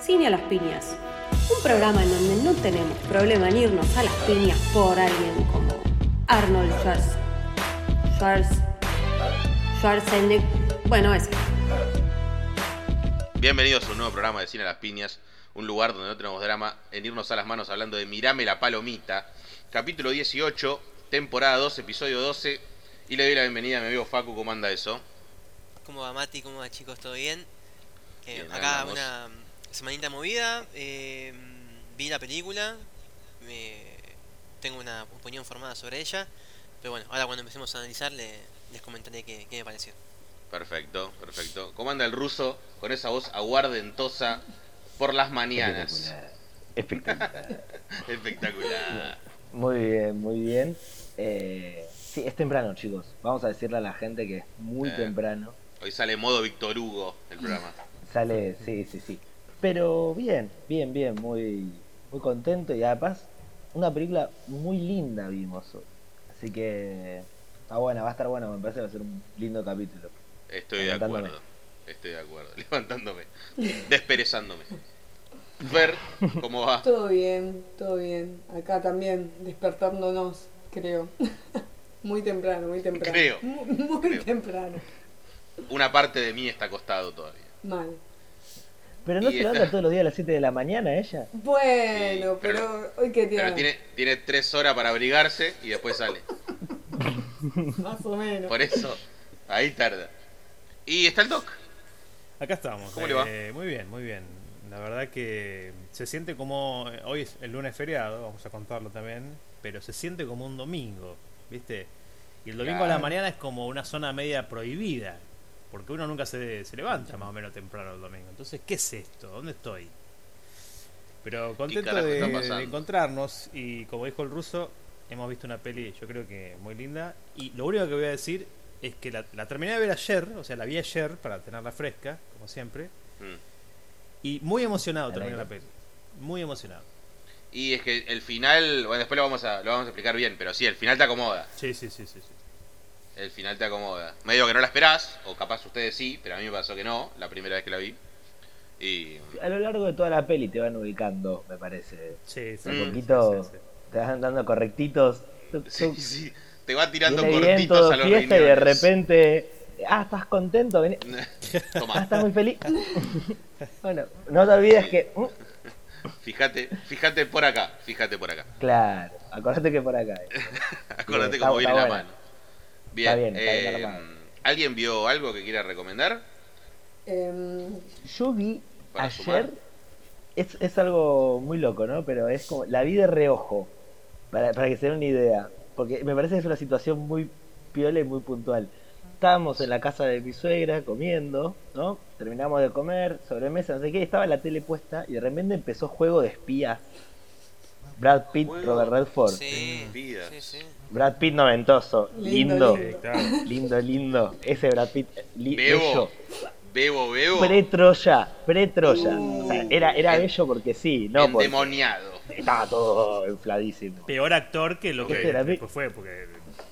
Cine a las piñas. Un programa en donde no tenemos problema en irnos a las piñas por alguien como Arnold Schwarz. Schwarz. Schwarzenegger. Bueno, ese. Bienvenidos a un nuevo programa de Cine a las Piñas, un lugar donde no tenemos drama en irnos a las manos hablando de Mirame la Palomita, capítulo 18, temporada 2, episodio 12, y le doy la bienvenida a mi amigo Facu, ¿cómo anda eso? ¿Cómo va Mati? ¿Cómo va chicos? ¿Todo bien? Eh, Bien, acá andamos. una semanita movida, eh, vi la película, me- tengo una opinión formada sobre ella, pero bueno, ahora cuando empecemos a analizar le- les comentaré qué, qué me pareció. Perfecto, perfecto. ¿Cómo anda el ruso con esa voz aguardentosa por las mañanas? Espectacular. Espectacular. Espectacular. Muy bien, muy bien. Eh, sí, es temprano, chicos. Vamos a decirle a la gente que es muy Eh. temprano. Hoy sale modo Víctor Hugo el programa. Sale, sí, sí, sí. Pero bien, bien, bien, muy, muy contento y además una película muy linda vimos hoy. Así que está buena, va a estar buena, me parece que va a ser un lindo capítulo. Estoy de acuerdo. Estoy de acuerdo. Levantándome. Desperezándome. Fer, ¿cómo va? Todo bien, todo bien. Acá también despertándonos, creo. muy temprano, muy temprano. Creo, Muy, muy creo. temprano. Una parte de mí está acostado todavía. Mal. Pero no Y se esta- levanta todos los días a las 7 de la mañana ella. Bueno, Sí, pero, hoy que tiene, Pero tiene, tiene tres horas para abrigarse y después sale. más o menos. Por eso, ahí tarda. Y está el doc. Acá estamos. ¿Cómo le va? eh, Muy bien, muy bien. La verdad que se siente como. Hoy es el lunes feriado, vamos a contarlo también. Pero se siente como un domingo, ¿viste? Y el domingo a la mañana es como una zona media prohibida. Porque uno nunca se, se levanta más o menos temprano el domingo. Entonces, ¿qué es esto? ¿Dónde estoy? Pero contento de, de encontrarnos. Y como dijo el ruso, hemos visto una peli, yo creo que muy linda. Y lo único que voy a decir es que la, la terminé de ver ayer, o sea, la vi ayer para tenerla fresca, como siempre. Mm. Y muy emocionado terminé la peli. Muy emocionado. Y es que el final, bueno, después lo vamos a, lo vamos a explicar bien, pero sí, el final te acomoda. Sí, sí, sí, sí. sí. El final te acomoda. Medio que no la esperás, o capaz ustedes sí, pero a mí me pasó que no, la primera vez que la vi. Y A lo largo de toda la peli te van ubicando, me parece. Sí, sí, Un sí, poquito sí, sí. te van dando correctitos. Tuc, sí, tuc. sí, te va tirando Viene bien, cortitos todo a los fiesta y de repente, ah, estás contento, Vení- ah, Toma, estás muy feliz. bueno, no te olvides que, mm, fíjate, fíjate por acá, fíjate por acá. claro, acordate que por acá. eh. Acordate Está- cómo viene está la buena. mano. Bien, Está bien, eh. ¿alguien vio algo que quiera recomendar? Em, Yo vi ayer, es, es algo muy loco, ¿no? Pero es como, la vi de reojo, para, para que se den una idea, porque me parece que es una situación muy piola y muy puntual. Estábamos en la casa de mi suegra comiendo, ¿no? Terminamos de comer, sobremesa, no sé qué, estaba la tele puesta y de repente empezó juego de espías. Brad Pitt, Juego Robert Redford. Sí, sí, sí. Brad Pitt noventoso, lindo, Lindo, lindo. lindo, lindo. Ese Brad Pitt, li- Bebo, bello. bebo, bebo, Pre-Troya, pre-Troya. Uh. O sea, era, era En- bello porque sí, no porque endemoniado. estaba todo infladísimo. Peor actor que lo que era fue, porque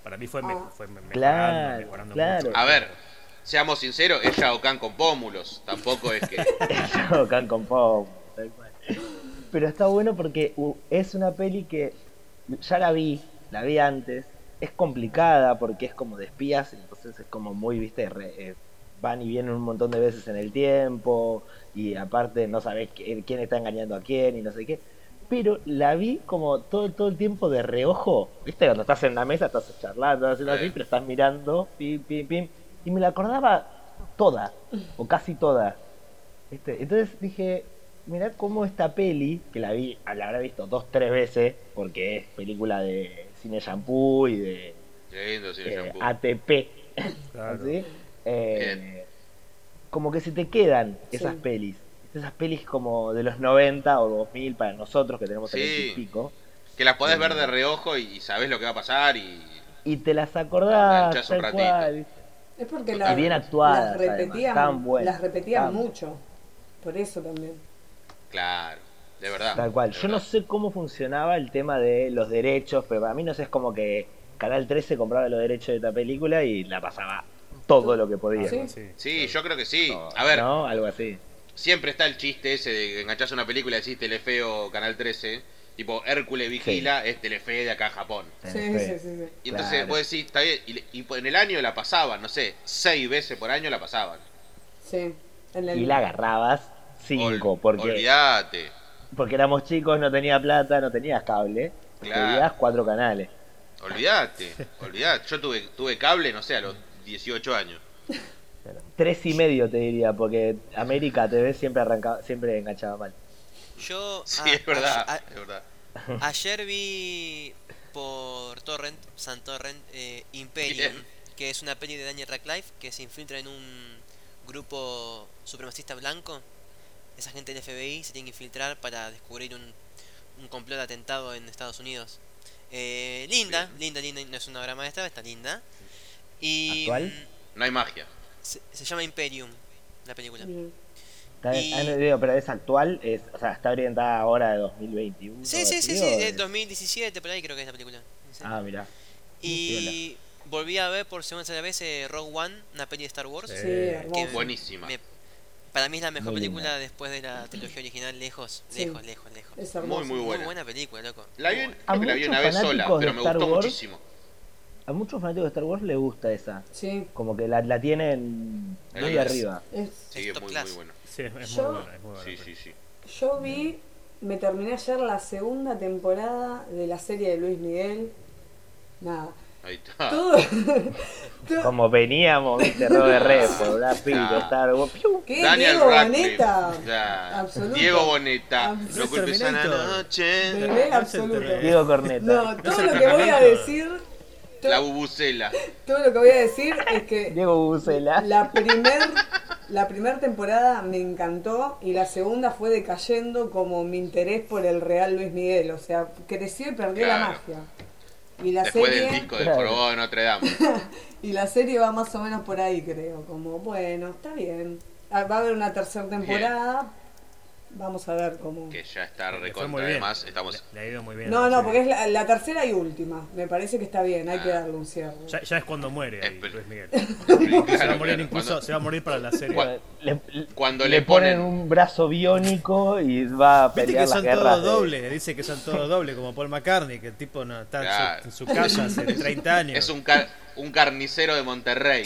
para mí fue, me- Ah. fue me- mejorando, Claro, mejorando claro. mucho. A ver, seamos sinceros, es Shao Kahn con pómulos, tampoco es que... Yo, Can con cual. Pero está bueno porque es una peli que ya la vi, la vi antes. Es complicada porque es como de espías, entonces es como muy, viste, re- eh, van y vienen un montón de veces en el tiempo y aparte no sabes qui- quién está engañando a quién y no sé qué. Pero la vi como todo, todo el tiempo de reojo, viste, cuando estás en la mesa, estás charlando, haciendo así, Sí. pero estás mirando, pim, pim, pim, y me la acordaba toda, o casi toda. ¿Viste? Entonces dije, mirá cómo esta peli, que la vi, la habrá visto dos, tres veces, porque es película de cine shampoo y de Lindo, sí, eh, shampoo. ATP, Claro. ¿sí? Eh, Bien. como que se te quedan esas Sí. pelis. Esas pelis como de los 90 o 2000 para nosotros que tenemos Sí. el y pico. Que las podés ver de reojo y, y sabés lo que va a pasar y... Y te las acordás Enganchás un tal ratito. cual. es porque la- bien actuadas, las repetían, además, tan buenas, las repetían tan- mucho. Por eso también. Claro, de verdad. Tal cual. Yo no sé cómo funcionaba el tema de los derechos, pero para mí no sé, es como que Canal 13 compraba los derechos de esta película y la pasaba todo lo que podía. ¿Sí? Sí. Sí, yo creo que sí. A ver, ¿no? Algo así. Siempre está el chiste ese de que enganchás una película y decís Telefeo Canal 13. Tipo, Hércules Vigila es Telefe de acá a Japón. Sí, sí, sí, sí. Y entonces Claro. vos decís, está bien. Y, y en el año la pasaban, no sé, seis veces por año la pasaban. Sí. En el- Y la agarrabas cinco, Ol- porque, Olvídate. porque éramos chicos, no tenía plata, no tenías cable. Te Claro. veías cuatro canales. Olvídate. Olvídate. Yo tuve, tuve cable, no sé, a los 18 años. Tres y medio te diría, porque América TV siempre arrancaba, siempre enganchaba mal. Yo. Sí, a- es verdad. a- es verdad. Ayer vi por Torrent, San Torrent, eh, Imperium, Bien. que es una peli de Daniel Radcliffe que se infiltra en un grupo supremacista blanco. Esa gente del FBI se tiene que infiltrar para descubrir un, un complot de atentado en Estados Unidos. Eh, linda, linda, linda, no es una obra maestra, está linda. Y ¿Actual? mm, No hay magia. Se, se llama Imperium, la película. Está- Y- ah, no, digo, pero es actual, es, o sea, está orientada ahora de 2021. Sí, sí, sí, sí, es- 2017 por ahí creo que es la película. Sí. Ah, mira. Y volví a ver por segunda vez eh, Rogue One, una peli de Star Wars. Sí. Que. Buenísima. me- para mí es la mejor Muy película linda. después de la trilogía original, lejos, Sí. lejos, lejos, lejos. Muy, muy Muy buena. buena película, loco. La vi, Muy buena. creo que la vi una vez sola, pero de me gustó Wars- muchísimo. A muchos fanáticos de Star Wars les gusta esa. Sí. Como que la, la tienen muy es. arriba. Es, Sí, Es muy, bueno. Sí, es, es Yo- muy buena, es muy buena. Sí, sí, sí. Yo vi, me terminé ayer la segunda temporada de la serie de Luis Miguel. Nada. Ahí está. Todo. todo- Como veníamos, viste, Robert Redford, Brad Pitt. Star Wars. ¿Qué? Daniel Diego Radcliffe. Boneta. Absoluto. Diego Boneta. Absoluto. No culpes a la noche. Diego Corneta. No, todo lo que voy a decir. La bubucela. Todo lo que voy a decir es que Diego Bucela. la primer la primera temporada me encantó y la segunda fue decayendo como mi interés por el Real Luis Miguel, o sea, creció y perdió la magia. Y la Después serie del disco del Claro. Jorobado de Notre Dame. y la serie va más o menos por ahí, creo, como bueno, está bien. Ah, Va a haber una tercera temporada. Vamos a ver cómo. Que ya está fue recontra. muy bien. Además, estamos. Le, le ha ido muy bien. No, no, porque es la, la tercera y última. Me parece que está bien, hay que Ah. darle un cierre. Ya, ya es cuando muere ahí, Luis Miguel. Claro, se va a morir claro, incluso, cuando- se va a morir para la serie. Cuando- Le, Cuando le le ponen ponen- un brazo biónico y va a Viste pelear que las son guerras. todos de- dobles, dice que son todos dobles, como Paul McCartney, que el tipo no está en su- Claro. en su casa hace 30 años. Es un, car- un carnicero de Monterrey.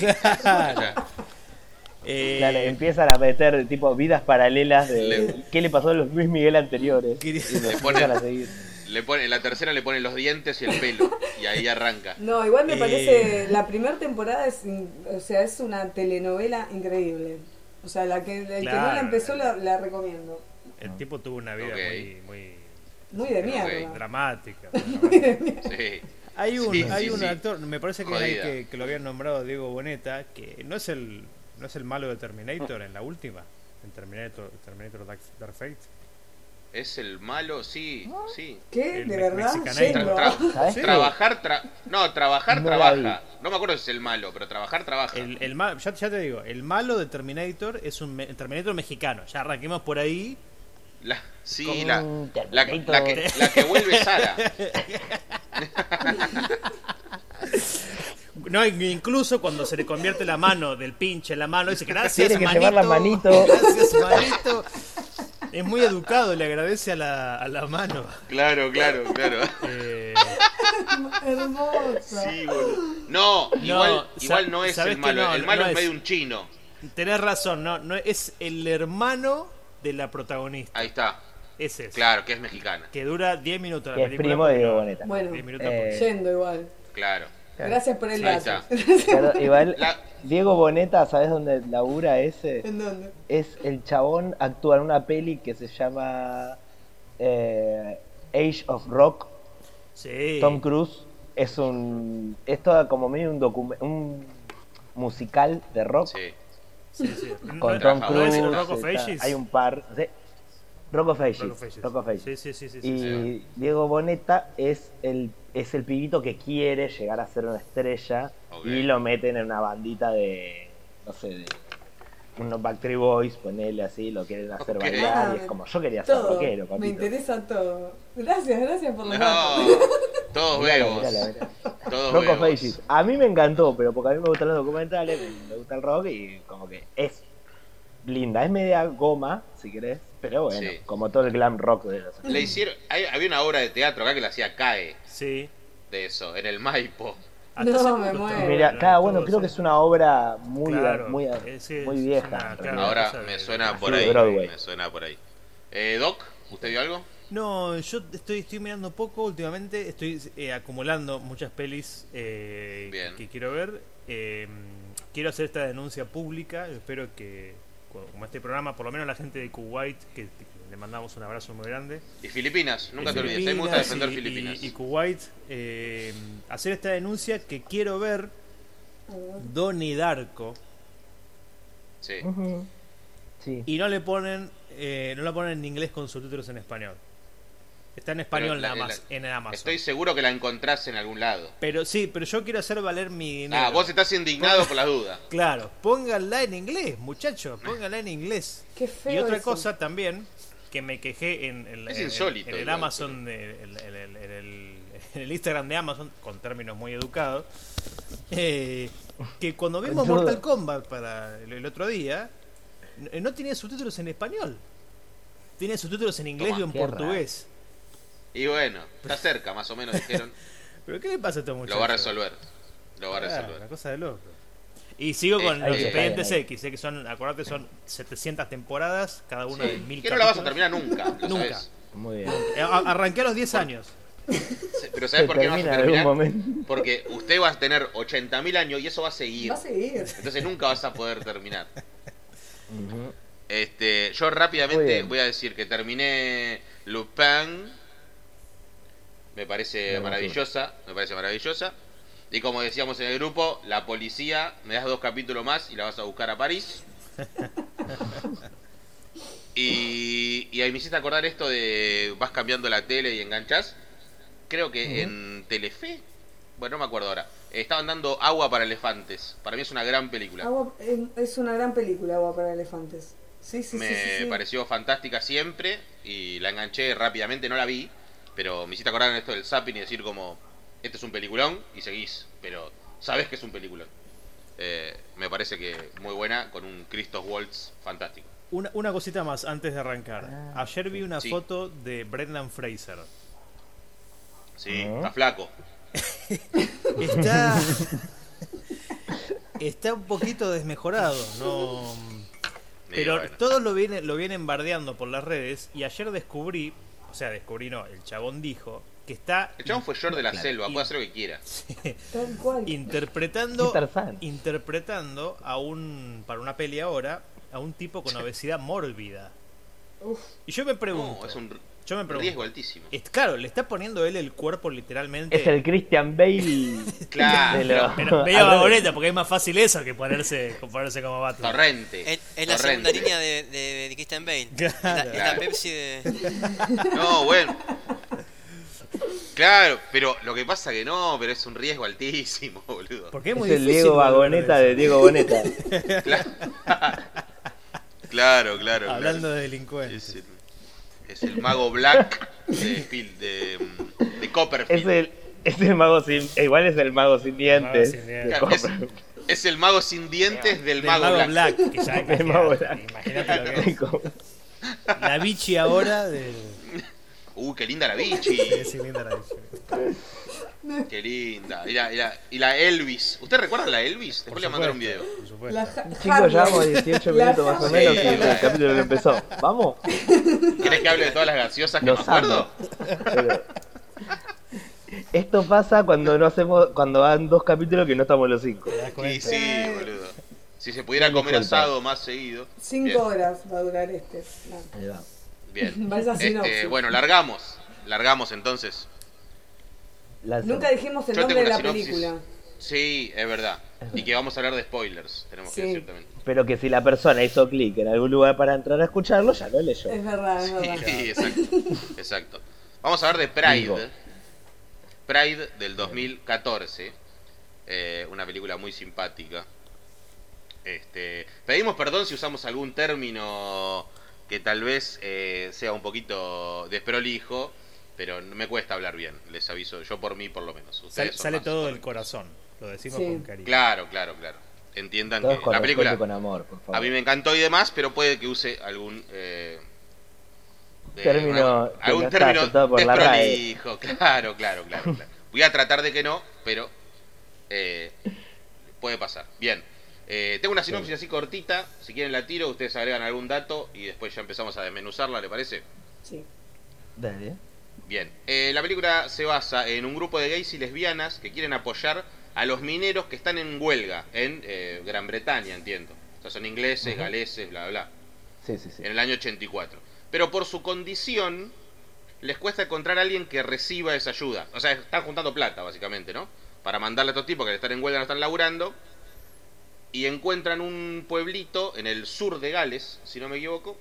Eh, Claro, empiezan a meter tipo vidas paralelas de Le- qué le pasó a los Luis Miguel anteriores. Le empiezan ponen- a seguir. Le pone, en la tercera le ponen los dientes y el pelo. Y ahí arranca. No, igual me Eh. parece, la primera temporada es, o sea, es una telenovela increíble. O sea, la que, el que no la empezó la, la recomiendo. el tipo tuvo una vida muy, muy Muy de mierda. dramática. Sí. Hay un, Sí, hay sí, un sí. actor, me parece que, hay que, que lo habían nombrado Diego Boneta, que no es el no es el malo de Terminator en la última, en Terminator, Terminator Dark, Dark Fate. Es el malo, sí, sí. ¿Qué? El ¿De verdad? Mexicanator. Yendo. Tra- tra- ¿Sabes qué? trabajar, tra- no, trabajar No trabaja. No me acuerdo si es el malo, pero trabajar trabaja. El, el ma- ya, ya te digo, el malo de Terminator es un me- Terminator mexicano. Ya arranquemos por ahí. La- sí, Con la, la, que- la que, la que vuelve Sara. No, incluso cuando se le convierte la mano del pinche en la mano, dice gracias, Tiene que manito. llevar la manito. Gracias, manito. Es muy educado, le agradece a la, a la mano. Claro, claro, claro. Eh, Hermosa. Sí, boludo. No, igual, igual no es el malo. no, el malo no es es. medio un chino. tenés razón, no, no es el hermano de la protagonista. Ahí está. Ese es. Claro, que es mexicana. Que dura 10 minutos la Que es película. primo de Boneta. Bueno, 10 minutos Eh, yendo igual. Claro. Gracias por el dato. está. Claro, igual, La- Diego Boneta, ¿sabes dónde labura ese? ¿En dónde? Es el chabón actúa en una peli que se llama eh, Age of Rock. Sí. Tom Cruise es un es toda como medio un un musical de rock Sí. Sí, sí. con No- Tom Cruise. es Rock of está- Ages. hay un par, sí. Rock of Ages. Rock of Ages. Rock of Ages. Sí, sí, sí, sí, sí, y sí. Diego Boneta es el es el pibito que quiere llegar a ser una estrella y lo meten en una bandita de no sé de unos Backstreet Boys, ponele así, lo quieren hacer Ok. bailar y Ah, es como yo quería ser Todo. rockero, Me interesa todo. Gracias, gracias por los No. datos. Todos vemos. Ages. A mí me encantó, pero porque a mí me gustan los documentales, me- me gusta el rock y como que es linda. Es media goma, si querés, pero bueno, Sí. como todo el glam rock de los Le hicieron, hay- había una obra de teatro acá que la hacía CAE Sí. de eso, en el Maipo. Hasta No, me muero. Mira, claro, bueno, creo que es una obra muy, Claro, muy, es- es muy una- vieja. claro, Ahora me suena de- por ahí. Me suena por ahí. Eh, Doc, ¿usted vio algo? No, yo estoy, estoy mirando poco últimamente, estoy eh, acumulando muchas pelis eh, que quiero ver. Eh, quiero hacer esta denuncia pública, espero que, como este programa, por lo menos la gente de Kuwait, que, que le mandamos un abrazo muy grande. Y Filipinas, nunca y te olvides. A mí me gusta defender y- Filipinas. Y, y Kuwait, eh, hacer esta denuncia que quiero ver Donnie Darko Sí. Sí. y no le ponen eh, no la ponen en inglés con subtítulos en español. Está en español la- nada más la- en Amazon. Estoy seguro que la encontrás en algún lado. Pero sí, pero yo quiero hacer valer mi dinero. Ah, vos estás indignado por la duda. Claro, pónganla en inglés, muchachos, pónganla en inglés. Qué feo y otra eso. cosa también, que me quejé en, en- Es en- insólito, en el Amazon, de- en, el, en el- en el Instagram de Amazon, con términos muy educados, eh, que cuando vimos. Mortal Kombat para el, el otro día, no tenía subtítulos en español. Tiene subtítulos en inglés Toma, y en portugués. Y bueno, está cerca, más o menos dijeron. ¿Pero qué le pasa a estos muchachos? Lo va a resolver. Lo va a Claro, resolver. una cosa de loco. Y sigo con Eh, los eh, expedientes eh, eh. X, sé que son, acordate, son 700 temporadas, cada una de Sí, mil que no la vas a terminar nunca. Nunca. Muy bien. Eh, Arranqué a los 10 años. Pero ¿sabes por qué no vas a terminar? Porque usted va a tener 80.000 años y eso va a seguir. Va a seguir. Entonces nunca vas a poder terminar. Este, yo rápidamente voy a decir que terminé Lupin. Me parece maravillosa, me parece maravillosa. Y como decíamos en el grupo, la policía, me das dos capítulos más y la vas a buscar a París. y, y ahí me hiciste acordar esto de vas cambiando la tele y enganchás. Creo que en Telefe, bueno, no me acuerdo ahora, estaban dando agua para elefantes. Para mí es una gran película. Agua- es una gran película, Agua para elefantes. Sí, sí, me sí, sí, sí. pareció fantástica siempre y la enganché rápidamente, no la vi, pero me hiciste acordar en esto del zapping y decir como, este es un peliculón y seguís, pero sabes que es un peliculón. Eh, me parece que muy buena, con un Christoph Waltz fantástico. Una, una cosita más antes de arrancar. Ah, Ayer vi una Sí. foto de Brendan Fraser. Sí, Ujú. está flaco. Está. está un poquito desmejorado, no. Y Pero bueno. todos lo vienen, lo vienen bardeando por las redes. Y ayer descubrí, o sea, descubrí no, el chabón dijo que está El chabón fue George de la Claro, selva, puede hacer lo que quiera. Tal cual. interpretando interpretando a un para una peli ahora a un tipo con obesidad mórbida Uf, y yo me pregunto No, es un yo me pregunto riesgo altísimo. es, claro le está poniendo él el cuerpo literalmente Es el Christian Bale. Claro, lo- pero medio vagoneta porque es más fácil eso que ponerse ponerse como Batman torrente. Es, es la segunda línea de, de, de Christian Bale. Es la, es la Claro. Pepsi de. No, bueno. Claro, pero lo que pasa que no, pero es un riesgo altísimo, boludo. porque es Es muy el difícil Diego Vagoneta de Diego Boneta. Claro, claro, claro. hablando claro. de delincuentes Es el, es el mago Black de, de, de Es Copperfield. el, es el mago sin. Igual es el mago sin dientes. sin de dientes. Claro, es, Copperfield. es el mago sin dientes del Del mago, Black. que ya El mago imagínate, Black. imagínate lo que es. la bichi ahora de Uy, qué linda la bichi. sí, linda la bichi. Qué linda. Y la, y la- y la Elvis. ¿Usted recuerda la Elvis? Después le voy a mandar un video. Por supuesto. la Chicos, hardware. llevamos 18 La minutos más o menos y Sí, el capítulo no empezó. ¿Vamos? ¿Querés que hable de todas las gaseosas que Los me acuerdo? Pero- Esto pasa cuando no hacemos, cuando van dos capítulos que no estamos los cinco. ¿Te das Sí, sí, boludo. Si se pudiera Sí, comer asado más seguido. Cinco Bien. horas va a durar este. No. Ahí va. Bien. Vaya Este, bueno, largamos. Largamos entonces. Nunca dijimos el Yo nombre de la sinopsis. película. Sí, es verdad. Y que vamos a hablar de spoilers, tenemos que Sí. decir también. Pero que si la persona hizo clic en algún lugar para entrar a escucharlo, ya lo leyó. Es verdad, es verdad. Sí, exacto. Exacto. Vamos a hablar de Pride. Pride del 2014. eh, una película muy simpática. Este, pedimos perdón si usamos algún término que tal vez eh, sea un poquito desprolijo. pero me cuesta hablar bien, les aviso, yo por mí por lo menos. Sale, Ustedes sale más todo del corazón. Lo decimos Sí. con cariño. Claro, claro, claro. Entiendan Todos que con la película con amor, por favor. a mí me encantó y demás, pero puede que use algún eh, de- Término algún- algún no la desprolijo. Claro, claro, claro, claro. Voy a tratar de que no, pero eh, puede pasar. Bien. Eh, tengo una sinopsis así cortita, si quieren la tiro, ustedes agregan algún dato y después ya empezamos a desmenuzarla, ¿le parece? Sí. Dale. Bien, eh, la película se basa en un grupo de gays y lesbianas que quieren apoyar a los mineros que están en huelga en eh, Gran Bretaña, entiendo. O sea, son ingleses, Ujú. galeses, bla, bla, bla, Sí, sí, sí. en el año 84. Pero por su condición, les cuesta encontrar a alguien que reciba esa ayuda. O sea, están juntando plata, básicamente, ¿no? Para mandarle a estos tipos que están en huelga, no están laburando. Y encuentran un pueblito en el sur de Gales, si no me equivoco,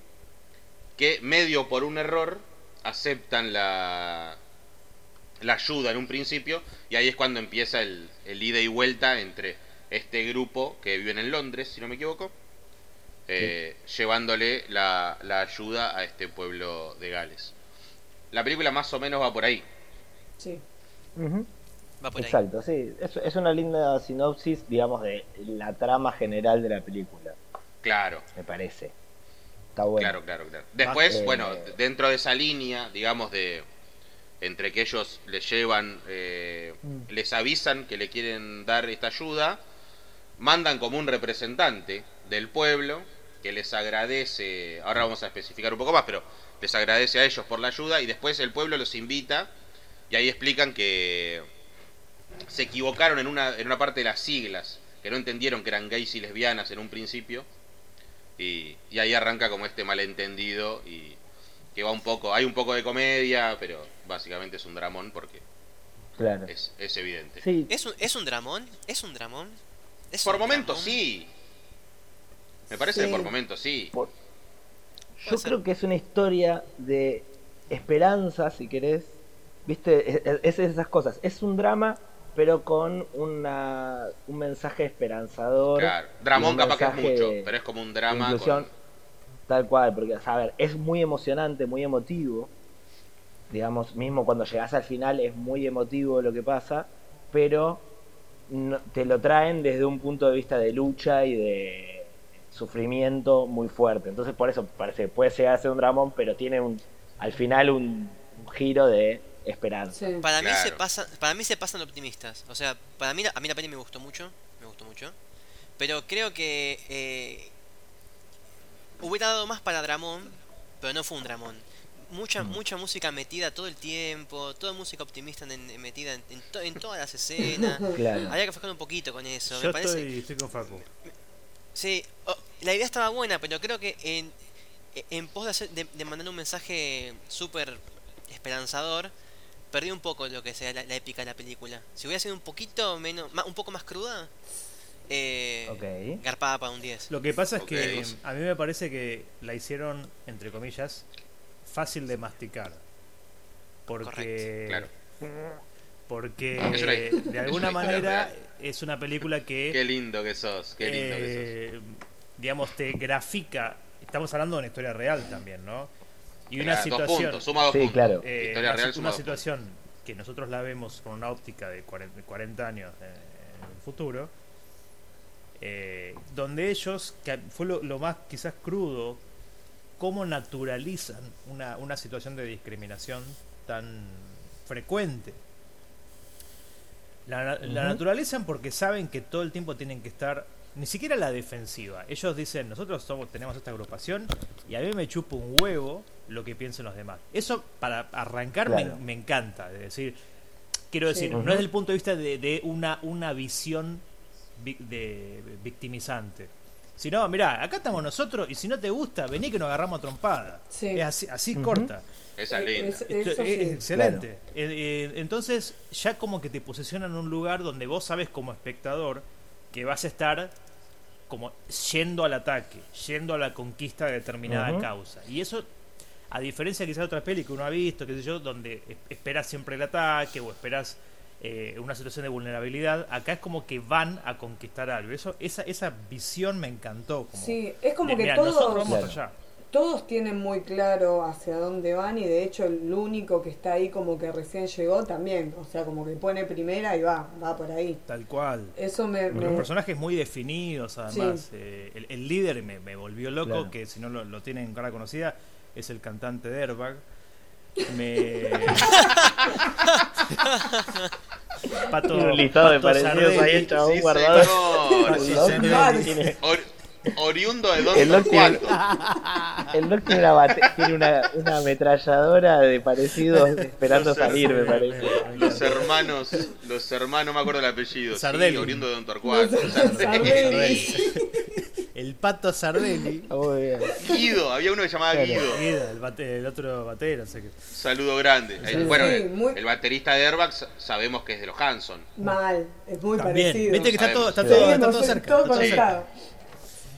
que medio por un error aceptan la, la ayuda en un principio y ahí es cuando empieza el, el ida y vuelta entre este grupo que viven en Londres, si no me equivoco, eh, llevándole la, la ayuda a este pueblo de Gales. La película más o menos va por ahí. Sí. Va por ahí. Exacto, sí. Es, es una linda sinopsis, digamos, de la trama general de la película, Claro, me parece. Está bueno. claro, claro, claro. Después, Eh, bueno, dentro de esa línea, digamos, de entre que ellos les llevan, eh, Mm. les avisan que le quieren dar esta ayuda, mandan como un representante del pueblo que les agradece, ahora vamos a especificar un poco más, pero les agradece a ellos por la ayuda y después el pueblo los invita y ahí explican que se equivocaron en una, en una parte de las siglas, que no entendieron que eran gays y lesbianas en un principio y, y ahí arranca como este malentendido y que va un poco, hay un poco de comedia, pero básicamente es un dramón porque Claro. es, es evidente. Sí, ¿Es un, ¿Es un dramón? ¿Es un dramón? ¿Es Por un momentos dramón? sí. Me parece Sí. que por momentos sí. por- yo ser. creo que es una historia de esperanza, si querés. Viste, es, esas cosas. Es un drama, pero con una, un mensaje esperanzador. Claro. Dramón capaz que es mucho, pero es como un drama. inclusión, con- Tal cual, porque, a ver, es muy emocionante, muy emotivo. Digamos, mismo cuando llegas al final es muy emotivo lo que pasa, pero no- te lo traen desde un punto de vista de lucha y de sufrimiento muy fuerte. Entonces, por eso parece que puede llegar a ser un dramón, pero tiene un, al final un, un giro de esperanza. Sí. Para mí se Claro. pasa, para mí se pasan optimistas. O sea, para mí a mí la peli me gustó mucho, me gustó mucho. Pero creo que eh, hubiera dado más para Dramón, pero no fue un Dramón. Mucha, mucha música metida todo el tiempo, toda música optimista en- en- metida en, en to- en todas las escenas. Claro. Había que fijar un poquito con eso. Yo me parece. estoy, estoy con Facu. Sí, oh, la idea estaba buena, pero creo que en, en pos de, hacer- de, de mandar un mensaje súper esperanzador, perdí un poco lo que sea la, la épica de la película. Si hubiera sido un poquito menos, ma- un poco más cruda, eh, Ok. garpada para un 10. Lo que pasa es que a mí me parece que la hicieron, entre comillas, fácil de masticar. Porque. Claro. Porque de alguna manera es una película que. Qué lindo que sos, qué lindo que eh, digamos, te grafica. Estamos hablando de una historia real también, ¿no? Y una situación. puntos, suma dos Sí, puntos. claro. eh, Historia una, real si- suma una dos puntos. situación que nosotros la vemos con una óptica de 40, de 40 años eh, en el futuro, eh, donde ellos, que fue lo, lo más quizás crudo, cómo naturalizan una, una situación de discriminación tan frecuente. La, la naturalizan porque saben que todo el tiempo tienen que estar ni siquiera a la defensiva. Ellos dicen, nosotros somos, tenemos esta agrupación y a mí me chupa un huevo lo que piensen los demás. Eso para arrancar me- Claro. me, encanta. Es decir, quiero decir, Sí. no es desde el punto de vista de, de una, una visión vi- de victimizante. Sino, mirá, acá estamos nosotros y si no te gusta, vení que nos agarramos a trompada. Sí. Es así, así corta. Esa es linda. es- es excelente. Eh, eh, entonces, ya como que te posicionan en un lugar donde vos sabes como espectador que vas a estar como yendo al ataque, yendo a la conquista de determinada causa. Y eso, a diferencia quizás de otras pelis que uno ha visto, qué sé yo, donde es- esperas siempre el ataque o esperas eh, una situación de vulnerabilidad, acá es como que van a conquistar algo. Eso, esa, esa visión me encantó. Como Sí, es como de, que "Mirá, todos- Claro. allá. todos tienen muy claro hacia dónde van y de hecho el único que está ahí como que recién llegó también, o sea, como que pone primera y va, va por ahí. Tal cual. Eso me... Los me- personajes muy definidos, además. Sí. Eh, el, el líder me, me volvió loco, Claro. que si no lo, lo tienen en cara conocida, es el cantante de Airbag. Me. Pato, Tiene un listado de parecidos ahí, el chabón Sí, guardado. Sí, El oriundo de El Don Doc tiene, Torcuato. el Doc tiene una, bate- tiene una, una ametralladora de parecidos esperando salir, me Me- parece. Los hermanos, los hermanos, no me acuerdo el apellido. Sí, Sardelli. oriundo de Don Torcuato. Sardelli. El Pato Sardelli. Bien. Guido, había uno que llamaba Claro. Guido. Guida, el, bate- el otro batero, sé que. Saludo grande. Sí, El- bueno, sí, el, muy- el baterista de Airbag sa- sabemos que es de los Hanson. Mal, es muy También. parecido. Viste que está todo, está Sí, todo, Sí, está todo cerca. todo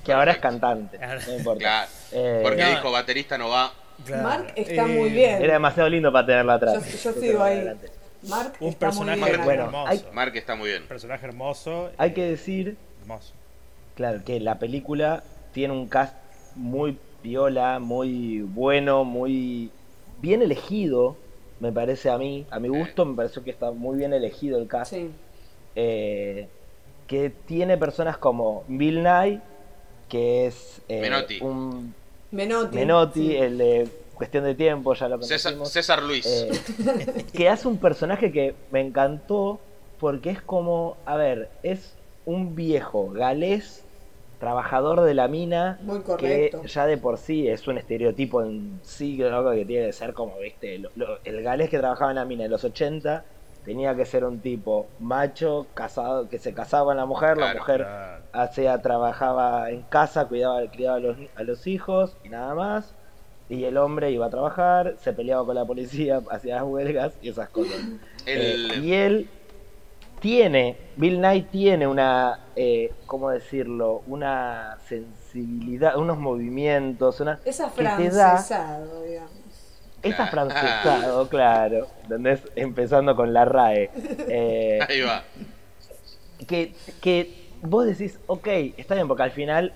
Que ahora es cantante, Claro. no importa. Claro. Eh, Porque No. dijo baterista no va. Claro. Mark está Eh, muy bien. Era demasiado lindo para tenerlo atrás. Yo- sigo ahí. adelante. Mark Un está personaje muy bien. Bueno, hermoso. hay- Mark está muy bien. personaje hermoso. Hay que decir, Hermoso. claro, que la película tiene un cast muy viola, muy bueno, muy bien elegido, me parece a mí. A mi gusto me pareció que está muy bien elegido el cast. Sí. eh, que tiene personas como Bill Nye, que es eh, Menotti. un Menotti. Menotti, sí. el de Cuestión de Tiempo, ya lo César, conocimos. César Luis. Eh, que hace un personaje que me encantó porque es como, a ver, es un viejo galés, trabajador de la mina, Muy que correcto. ya de por sí es un estereotipo en sí, creo que tiene que ser como, viste, lo- lo- el galés que trabajaba en la mina en los 80 tenía que ser un tipo macho, casado, que se casaba con la mujer, la mujer Claro. hacía, trabajaba en casa, cuidaba, criaba a los, a los hijos y nada más. Y el hombre iba a trabajar, se peleaba con la policía, hacía las huelgas y esas cosas. El- Eh, y él tiene, Bill Nye tiene una, eh, ¿cómo decirlo? Una sensibilidad, unos movimientos, una... Es que te da- afrancesado, digamos. Es Claro. afrancesado, claro. ¿Entendés? Empezando con la RAE. Eh, Ahí va. que, que vos decís, ok, está bien, porque al final,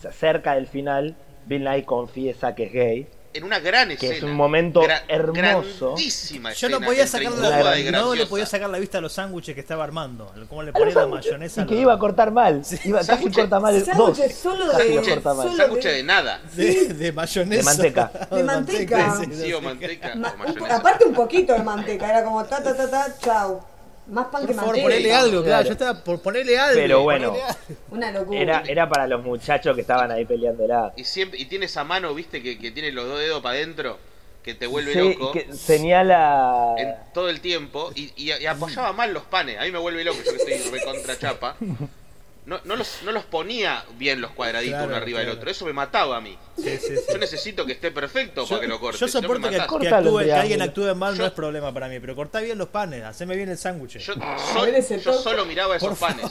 se acerca del final, Bill Nye confiesa que es gay. En una gran escena. es un momento Gra- hermoso. grandísima Yo no escena, podía sacar la, y no le podía sacar la vista a los sándwiches que estaba armando. Cómo le ponía la mayonesa. Y que los- iba a cortar mal. Iba, casi corta mal. Dos. sándwiches solo de- Casi corta mal. solo- sándwiches de nada. de, de mayonesa. De manteca. De manteca. sí, Sí, o sí. manteca Ma- o un- mayonesa. aparte un poquito de manteca, era como ta ta ta ta, chau. Más pan Por que favor, manteca. ponele algo, claro. Claro. Yo estaba por ponerle algo. Pero bueno, algo. Una locura. era, era para los muchachos que estaban ahí peleándola. Y siempre y tiene esa mano, viste, que, que tiene los dos dedos para adentro, que te vuelve Sí, loco que señala. en todo el tiempo y, y- y apoyaba mal los panes. A mí me vuelve loco, yo que estoy recontra chapa. No, no, los, no los ponía bien los cuadraditos Claro, uno arriba del claro. otro. Eso me mataba a mí. Sí, sí, sí. Yo necesito que esté perfecto para que lo corte. yo si no me soporto que, actúe- que alguien actúe mal Yo- no es problema para mí, pero cortá bien los panes, haceme bien el sándwich. Yo, A sol- ver ese yo solo miraba esos Por panes.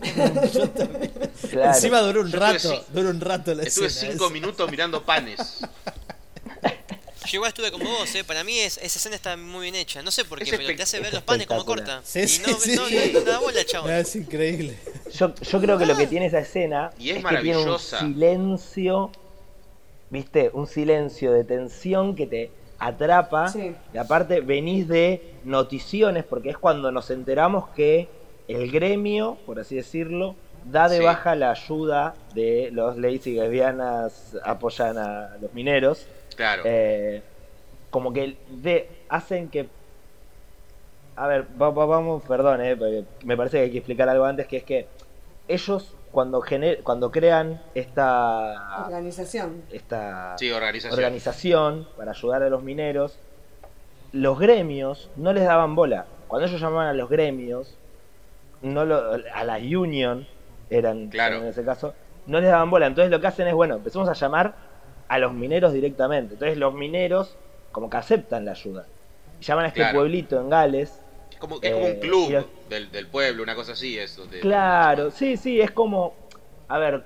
Claro. Encima duró un rato, duró un rato la Estuve escena cinco esa. minutos mirando panes. Yo igual estuve como vos, eh. Para mí es, esa escena está muy bien hecha. No sé por qué, Es pero te hace ver los panes como corta. Sí, y sí, no, sí. no, no, no da bola. Ah, Es increíble. Yo, yo creo que lo que tiene esa escena Y es que tiene un silencio, ¿viste? Un silencio de tensión que te atrapa. Sí. Y aparte venís de noticiones, porque es cuando nos enteramos que el gremio, por así decirlo, da de Sí. baja la ayuda de los leyes y lesbianas apoyan a los mineros. Claro. Eh, como que de, hacen que. A ver, va- va- vamos, perdón, eh, me parece que hay que explicar algo antes, que es que ellos cuando, gener, cuando crean esta, Organización. esta sí, organización. organización para ayudar a los mineros, los gremios no les daban bola. Cuando ellos llamaban a los gremios, no lo- a la union, eran Claro. en ese caso, no les daban bola. Entonces lo que hacen es, bueno, empezamos a llamar a los mineros directamente. Entonces los mineros como que aceptan la ayuda. Y llaman a este Claro. pueblito en Gales. Es como, es como Eh, un club y los- del, del pueblo, una cosa así. Es donde- Claro, sí, sí, es como, a ver,